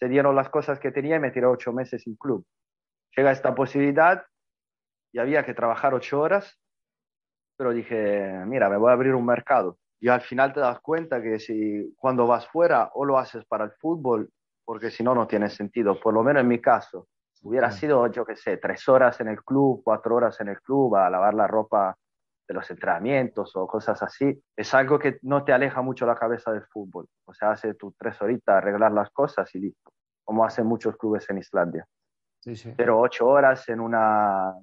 se dieron las cosas que tenía y me tiré ocho meses sin club. Llega esta posibilidad y había que trabajar ocho horas, pero dije, mira, me voy a abrir un mercado. Y al final te das cuenta que si cuando vas fuera o lo haces para el fútbol, porque si no, no tiene sentido. Por lo menos en mi caso, hubiera sido, yo qué sé, tres horas en el club, cuatro horas en el club a lavar la ropa de los entrenamientos o cosas así, es algo que no te aleja mucho la cabeza del fútbol. O sea, hace tus tres horitas arreglar las cosas y listo, como hacen muchos clubes en Islandia. Pero ocho horas en una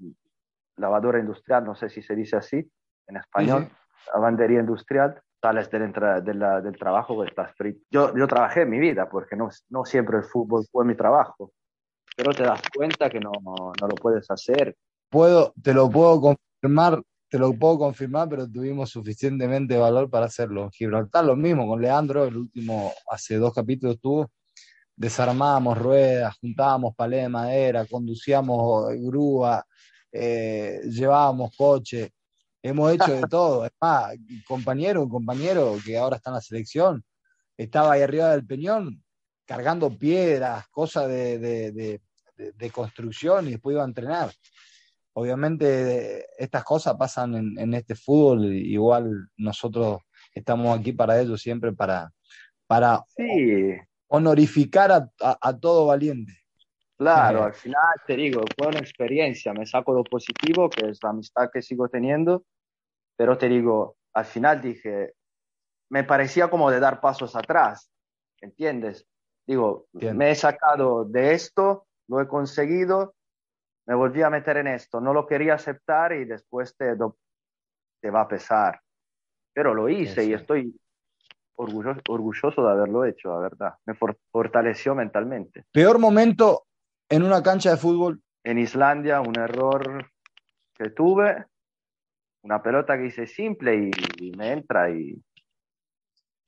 lavadora industrial, no sé si se dice así en español, lavandería industrial, sales del, del trabajo pues estás frito. Yo, yo trabajé en mi vida porque no, no siempre el fútbol fue mi trabajo, pero te das cuenta que no, no lo puedes hacer. Puedo, te lo puedo confirmar te lo puedo confirmar, pero tuvimos suficientemente valor para hacerlo. Gibraltar lo mismo, con Leandro, el último, hace dos capítulos estuvo, desarmábamos ruedas, juntábamos palé de madera, conducíamos grúa, eh, llevábamos coche, hemos hecho de todo. Es más, compañero, un compañero que ahora está en la selección, estaba ahí arriba del peñón cargando piedras, cosas de, de construcción y después iba a entrenar. obviamente estas cosas pasan en, este fútbol, igual nosotros estamos aquí para ello siempre, para, para honorificar a, todo valiente. Claro, al final te digo, fue una experiencia, me saco lo positivo, que es la amistad que sigo teniendo, pero te digo, al final dije, me parecía como de dar pasos atrás, ¿entiendes? Digo, me he sacado de esto, lo he conseguido, me volví a meter en esto, no lo quería aceptar y después te, te va a pesar. Pero lo hice y estoy orgulloso, orgulloso de haberlo hecho, la verdad. Me fortaleció mentalmente. Peor momento en una cancha de fútbol. En Islandia, un error que tuve, una pelota que hice simple y, me entra y,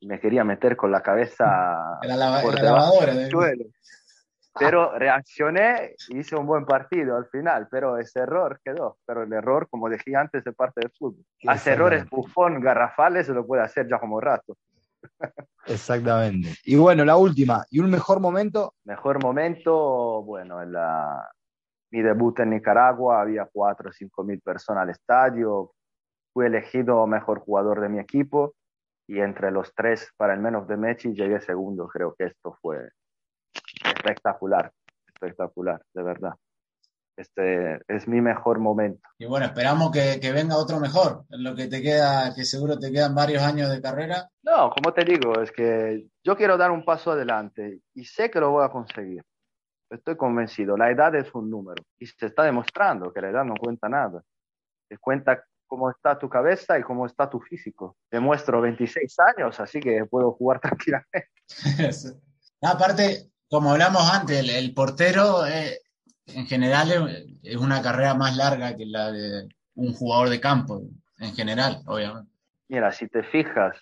me quería meter con la cabeza en la, lavadora pero reaccioné y hice un buen partido al final, pero ese error quedó. Pero el error, como dije antes, es parte del fútbol. Hacer errores bufón, garrafales, se lo puede hacer ya como rato. Exactamente. Y bueno, la última, ¿y un mejor momento? Mejor momento, bueno, en la, mi debut en Nicaragua había cuatro o cinco mil personas al estadio, fui elegido mejor jugador de mi equipo y entre los tres para el menos de Mechi llegué segundo, creo que esto fue espectacular, espectacular, de verdad. Este es mi mejor momento. Y bueno, esperamos que, que, venga otro mejor, en lo que te queda, que seguro te quedan varios años de carrera. No, como te digo, es que yo quiero dar un paso adelante y sé que lo voy a conseguir. Estoy convencido, la edad es un número y se está demostrando que la edad no cuenta nada. Se cuenta cómo está tu cabeza y cómo está tu físico. Demuestro 26 años, así que puedo jugar tranquilamente. Aparte, como hablamos antes, el, portero eh, en general es, una carrera más larga que la de un jugador de campo, en general, obviamente. Mira, si te fijas,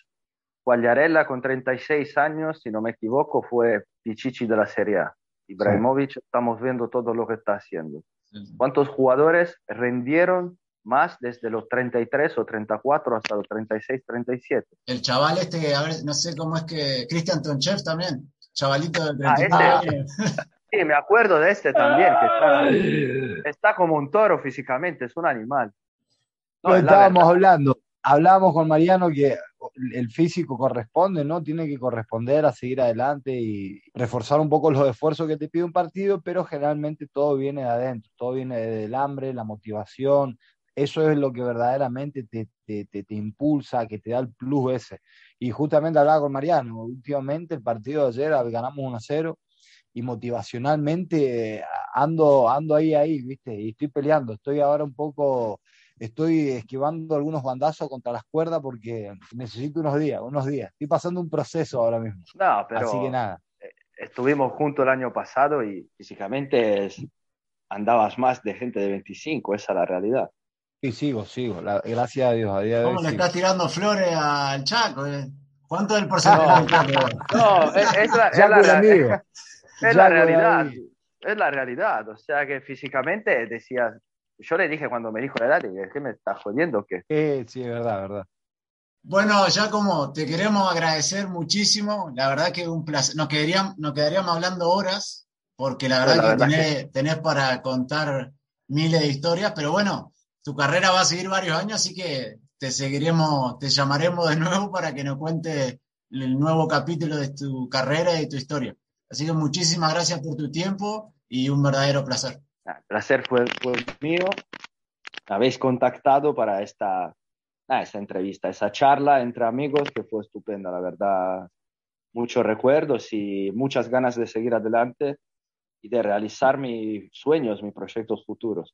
Guagliarella con 36 años, si no me equivoco, fue Pichichi de la Serie A. Ibrahimovic, estamos viendo todo lo que está haciendo. ¿Cuántos jugadores rendieron más desde los 33 o 34 hasta los 36, 37? El chaval este, a ver, no sé cómo es que, Christian Tonchev también, chavalito de 39 ah, Sí, me acuerdo de este también, que está, como un toro físicamente, es un animal. estábamos hablando, hablábamos con Mariano que el físico corresponde, ¿no? Tiene que corresponder a seguir adelante y reforzar un poco los esfuerzos que te pide un partido, pero generalmente todo viene de adentro, todo viene del hambre, la motivación, eso es lo que verdaderamente te, te, te, impulsa, que te da el plus ese. Y justamente hablaba con Mariano, últimamente el partido de ayer ganamos 1 a 0 y motivacionalmente ando, ando ahí, ahí, ¿viste? Y estoy peleando, estoy ahora un poco, estoy esquivando algunos bandazos contra las cuerdas porque necesito unos días, unos días. Estoy pasando un proceso ahora mismo. No, pero Así que nada. Eh, estuvimos juntos el año pasado y físicamente andabas más de gente de 25, esa es la realidad. Sí, sigo, sigo. gracias a Dios. A día de ¿Cómo le estás tirando flores al Chaco? Eh? ¿Cuánto es el porcentaje no, No, es, la, es la, es la realidad. Es la realidad. O sea que físicamente decías. Yo le dije cuando me dijo la edad, dije, ¿qué me estás jodiendo? ¿qué? sí, es verdad, verdad. Bueno, ya como te queremos agradecer muchísimo. La verdad que un placer. Nos quedaríamos, nos quedaríamos hablando horas, porque la verdad, que, tenés, tenés para contar miles de historias, pero bueno, tu carrera va a seguir varios años, así que te seguiremos, te llamaremos de nuevo para que nos cuente el nuevo capítulo de tu carrera y tu historia. Así que muchísimas gracias por tu tiempo y un verdadero placer. El placer fue, mío. habéis contactado para esta, esta entrevista, esa charla entre amigos que fue estupenda, la verdad. Muchos recuerdos y muchas ganas de seguir adelante y de realizar mis sueños, mis proyectos futuros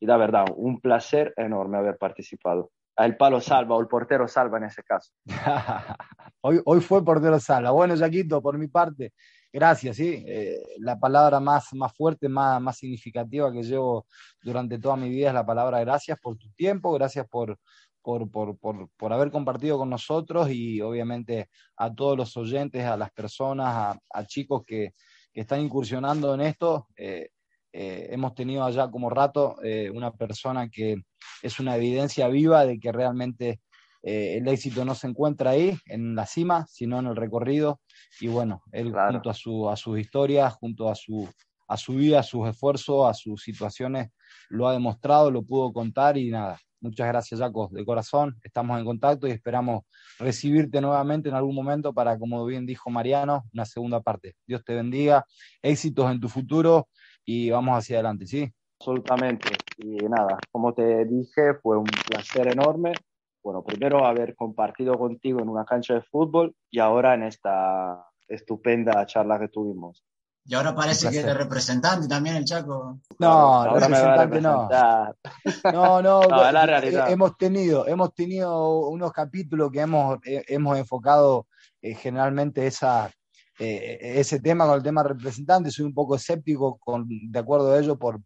y la verdad, un placer enorme haber participado. El palo salva o el portero salva en ese caso. hoy, hoy fue portero salva. Bueno, Jaquito, por mi parte, gracias. ¿sí? Eh, la palabra más, más fuerte, más, más significativa que llevo durante toda mi vida es la palabra gracias por tu tiempo, gracias por, por, por, por, por, haber compartido con nosotros y obviamente a todos los oyentes, a las personas, a, a chicos que, que, están incursionando en esto. Eh, eh, hemos tenido allá como rato eh, una persona que es una evidencia viva de que realmente eh, el éxito no se encuentra ahí, en la cima, sino en el recorrido. Y bueno, él junto a, su, a sus historias, junto a su, a su vida, a sus esfuerzos, a sus situaciones, lo ha demostrado, lo pudo contar y nada. Muchas gracias, Jaco, de corazón. Estamos en contacto y esperamos recibirte nuevamente en algún momento para, como bien dijo Mariano, una segunda parte. Dios te bendiga, éxitos en tu futuro y vamos hacia adelante, ¿sí? Absolutamente. Y nada, como te dije, fue un placer enorme. Bueno, primero haber compartido contigo en una cancha de fútbol y ahora en esta estupenda charla que tuvimos. Y ahora parece que eres representante también el Chaco. No, ahora representante no. No, no, la realidad. hemos tenido, hemos tenido unos capítulos que hemos, eh, hemos enfocado eh, generalmente esa, eh, ese tema con el tema representante. Soy un poco escéptico con, de acuerdo a ello por,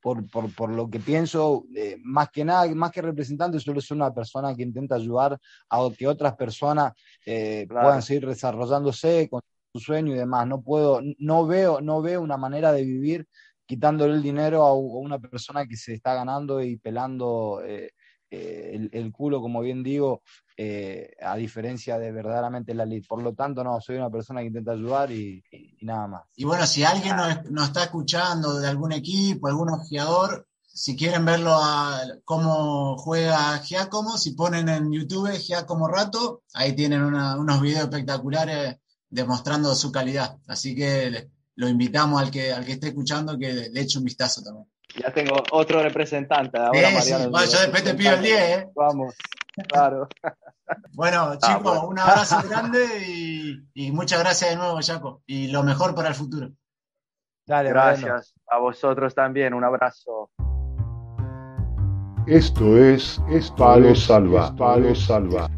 por, por, por lo que pienso, más que nada, más que representante, solo soy una persona que intenta ayudar a que otras personas puedan seguir desarrollándose con sueño y demás. No puedo, no veo, no veo una manera de vivir quitándole el dinero a una persona que se está ganando y pelando eh, eh, el, culo, como bien digo, eh, a diferencia de verdaderamente la ley. Por lo tanto, no, soy una persona que intenta ayudar y, nada más. Y bueno, si alguien nos, está escuchando de algún equipo, algún ojeador, si quieren verlo a cómo juega Giacomo, si ponen en YouTube Giacomo Rato, ahí tienen unos videos espectaculares demostrando su calidad. Así que lo invitamos al que, al que esté escuchando que le eche un vistazo también. Ya tengo otro representante. Ahora, Mariano, yo después te pido el 10, ¿eh? Vamos, claro. Bueno, ah, chicos, un abrazo grande y, muchas gracias de nuevo, Jaco. Y lo mejor para el futuro. Dale, gracias. A vosotros también, un abrazo. Esto es, Palo Salva. Palo Salva.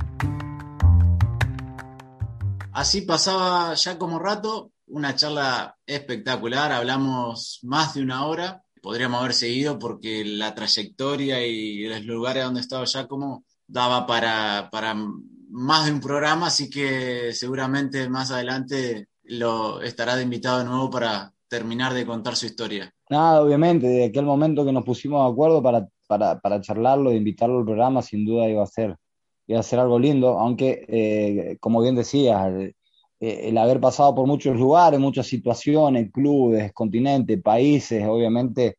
Así pasaba ya como rato, una charla espectacular, hablamos más de una hora, podríamos haber seguido porque la trayectoria y los lugares donde estaba como daba para, para más de un programa, así que seguramente más adelante lo estará de invitado de nuevo para terminar de contar su historia. Nada, obviamente, de aquel momento que nos pusimos de acuerdo para, para, para charlarlo, de invitarlo al programa, sin duda iba a ser iba a ser algo lindo, aunque, eh, como bien decía, eh, el haber pasado por muchos lugares, muchas situaciones, clubes, continentes, países, obviamente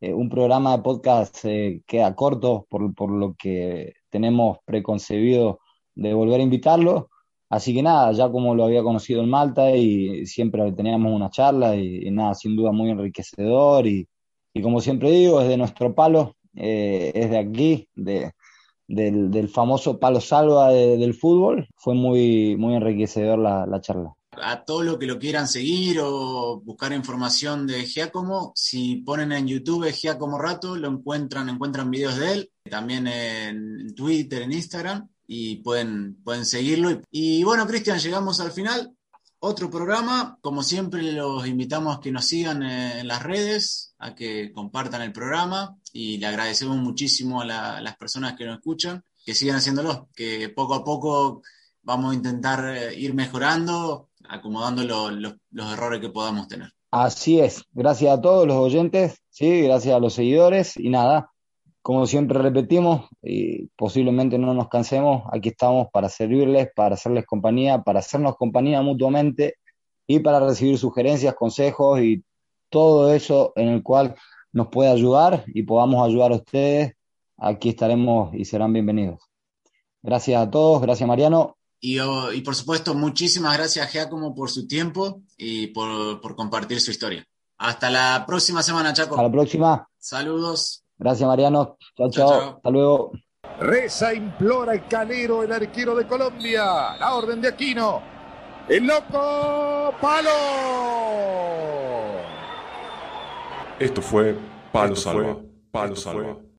eh, un programa de podcast queda corto por, por, lo que tenemos preconcebido de volver a invitarlo. Así que nada, ya como lo había conocido en Malta y siempre teníamos una charla y, nada, sin duda muy enriquecedor y, y, como siempre digo, es de nuestro palo, es de aquí, de, del, famoso palo salva del fútbol. Fue muy, muy enriquecedor la, charla. A todo lo que lo quieran seguir o buscar información de Giacomo, si ponen en YouTube Giacomo Rato, lo encuentran, encuentran videos de él, también en Twitter, en Instagram, y pueden, pueden seguirlo. Y bueno, Cristian, llegamos al final otro programa. Como siempre, los invitamos a que nos sigan en las redes, a que compartan el programa y le agradecemos muchísimo a, las personas que nos escuchan, que sigan haciéndolo, que poco a poco vamos a intentar eh, ir mejorando, acomodando los errores que podamos tener. Así es, gracias a todos los oyentes, sí, gracias a los seguidores y nada, como siempre repetimos, y posiblemente no nos cansemos, aquí estamos para servirles, para hacerles compañía, para hacernos compañía mutuamente y para recibir sugerencias, consejos y todo eso en el cual nos puede ayudar y podamos ayudar a ustedes. Aquí estaremos y serán bienvenidos. Gracias a todos, gracias Mariano. Y, oh, por supuesto, muchísimas gracias Giacomo por su tiempo y por, por compartir su historia. Hasta la próxima semana, Chaco. Hasta la próxima. Saludos. Gracias, Mariano. Chao, chao. Hasta luego. Reza, implora el calero, el arquero de Colombia. La orden de Aquino. El loco palo. Esto fue Palo Salva. Palo Salva.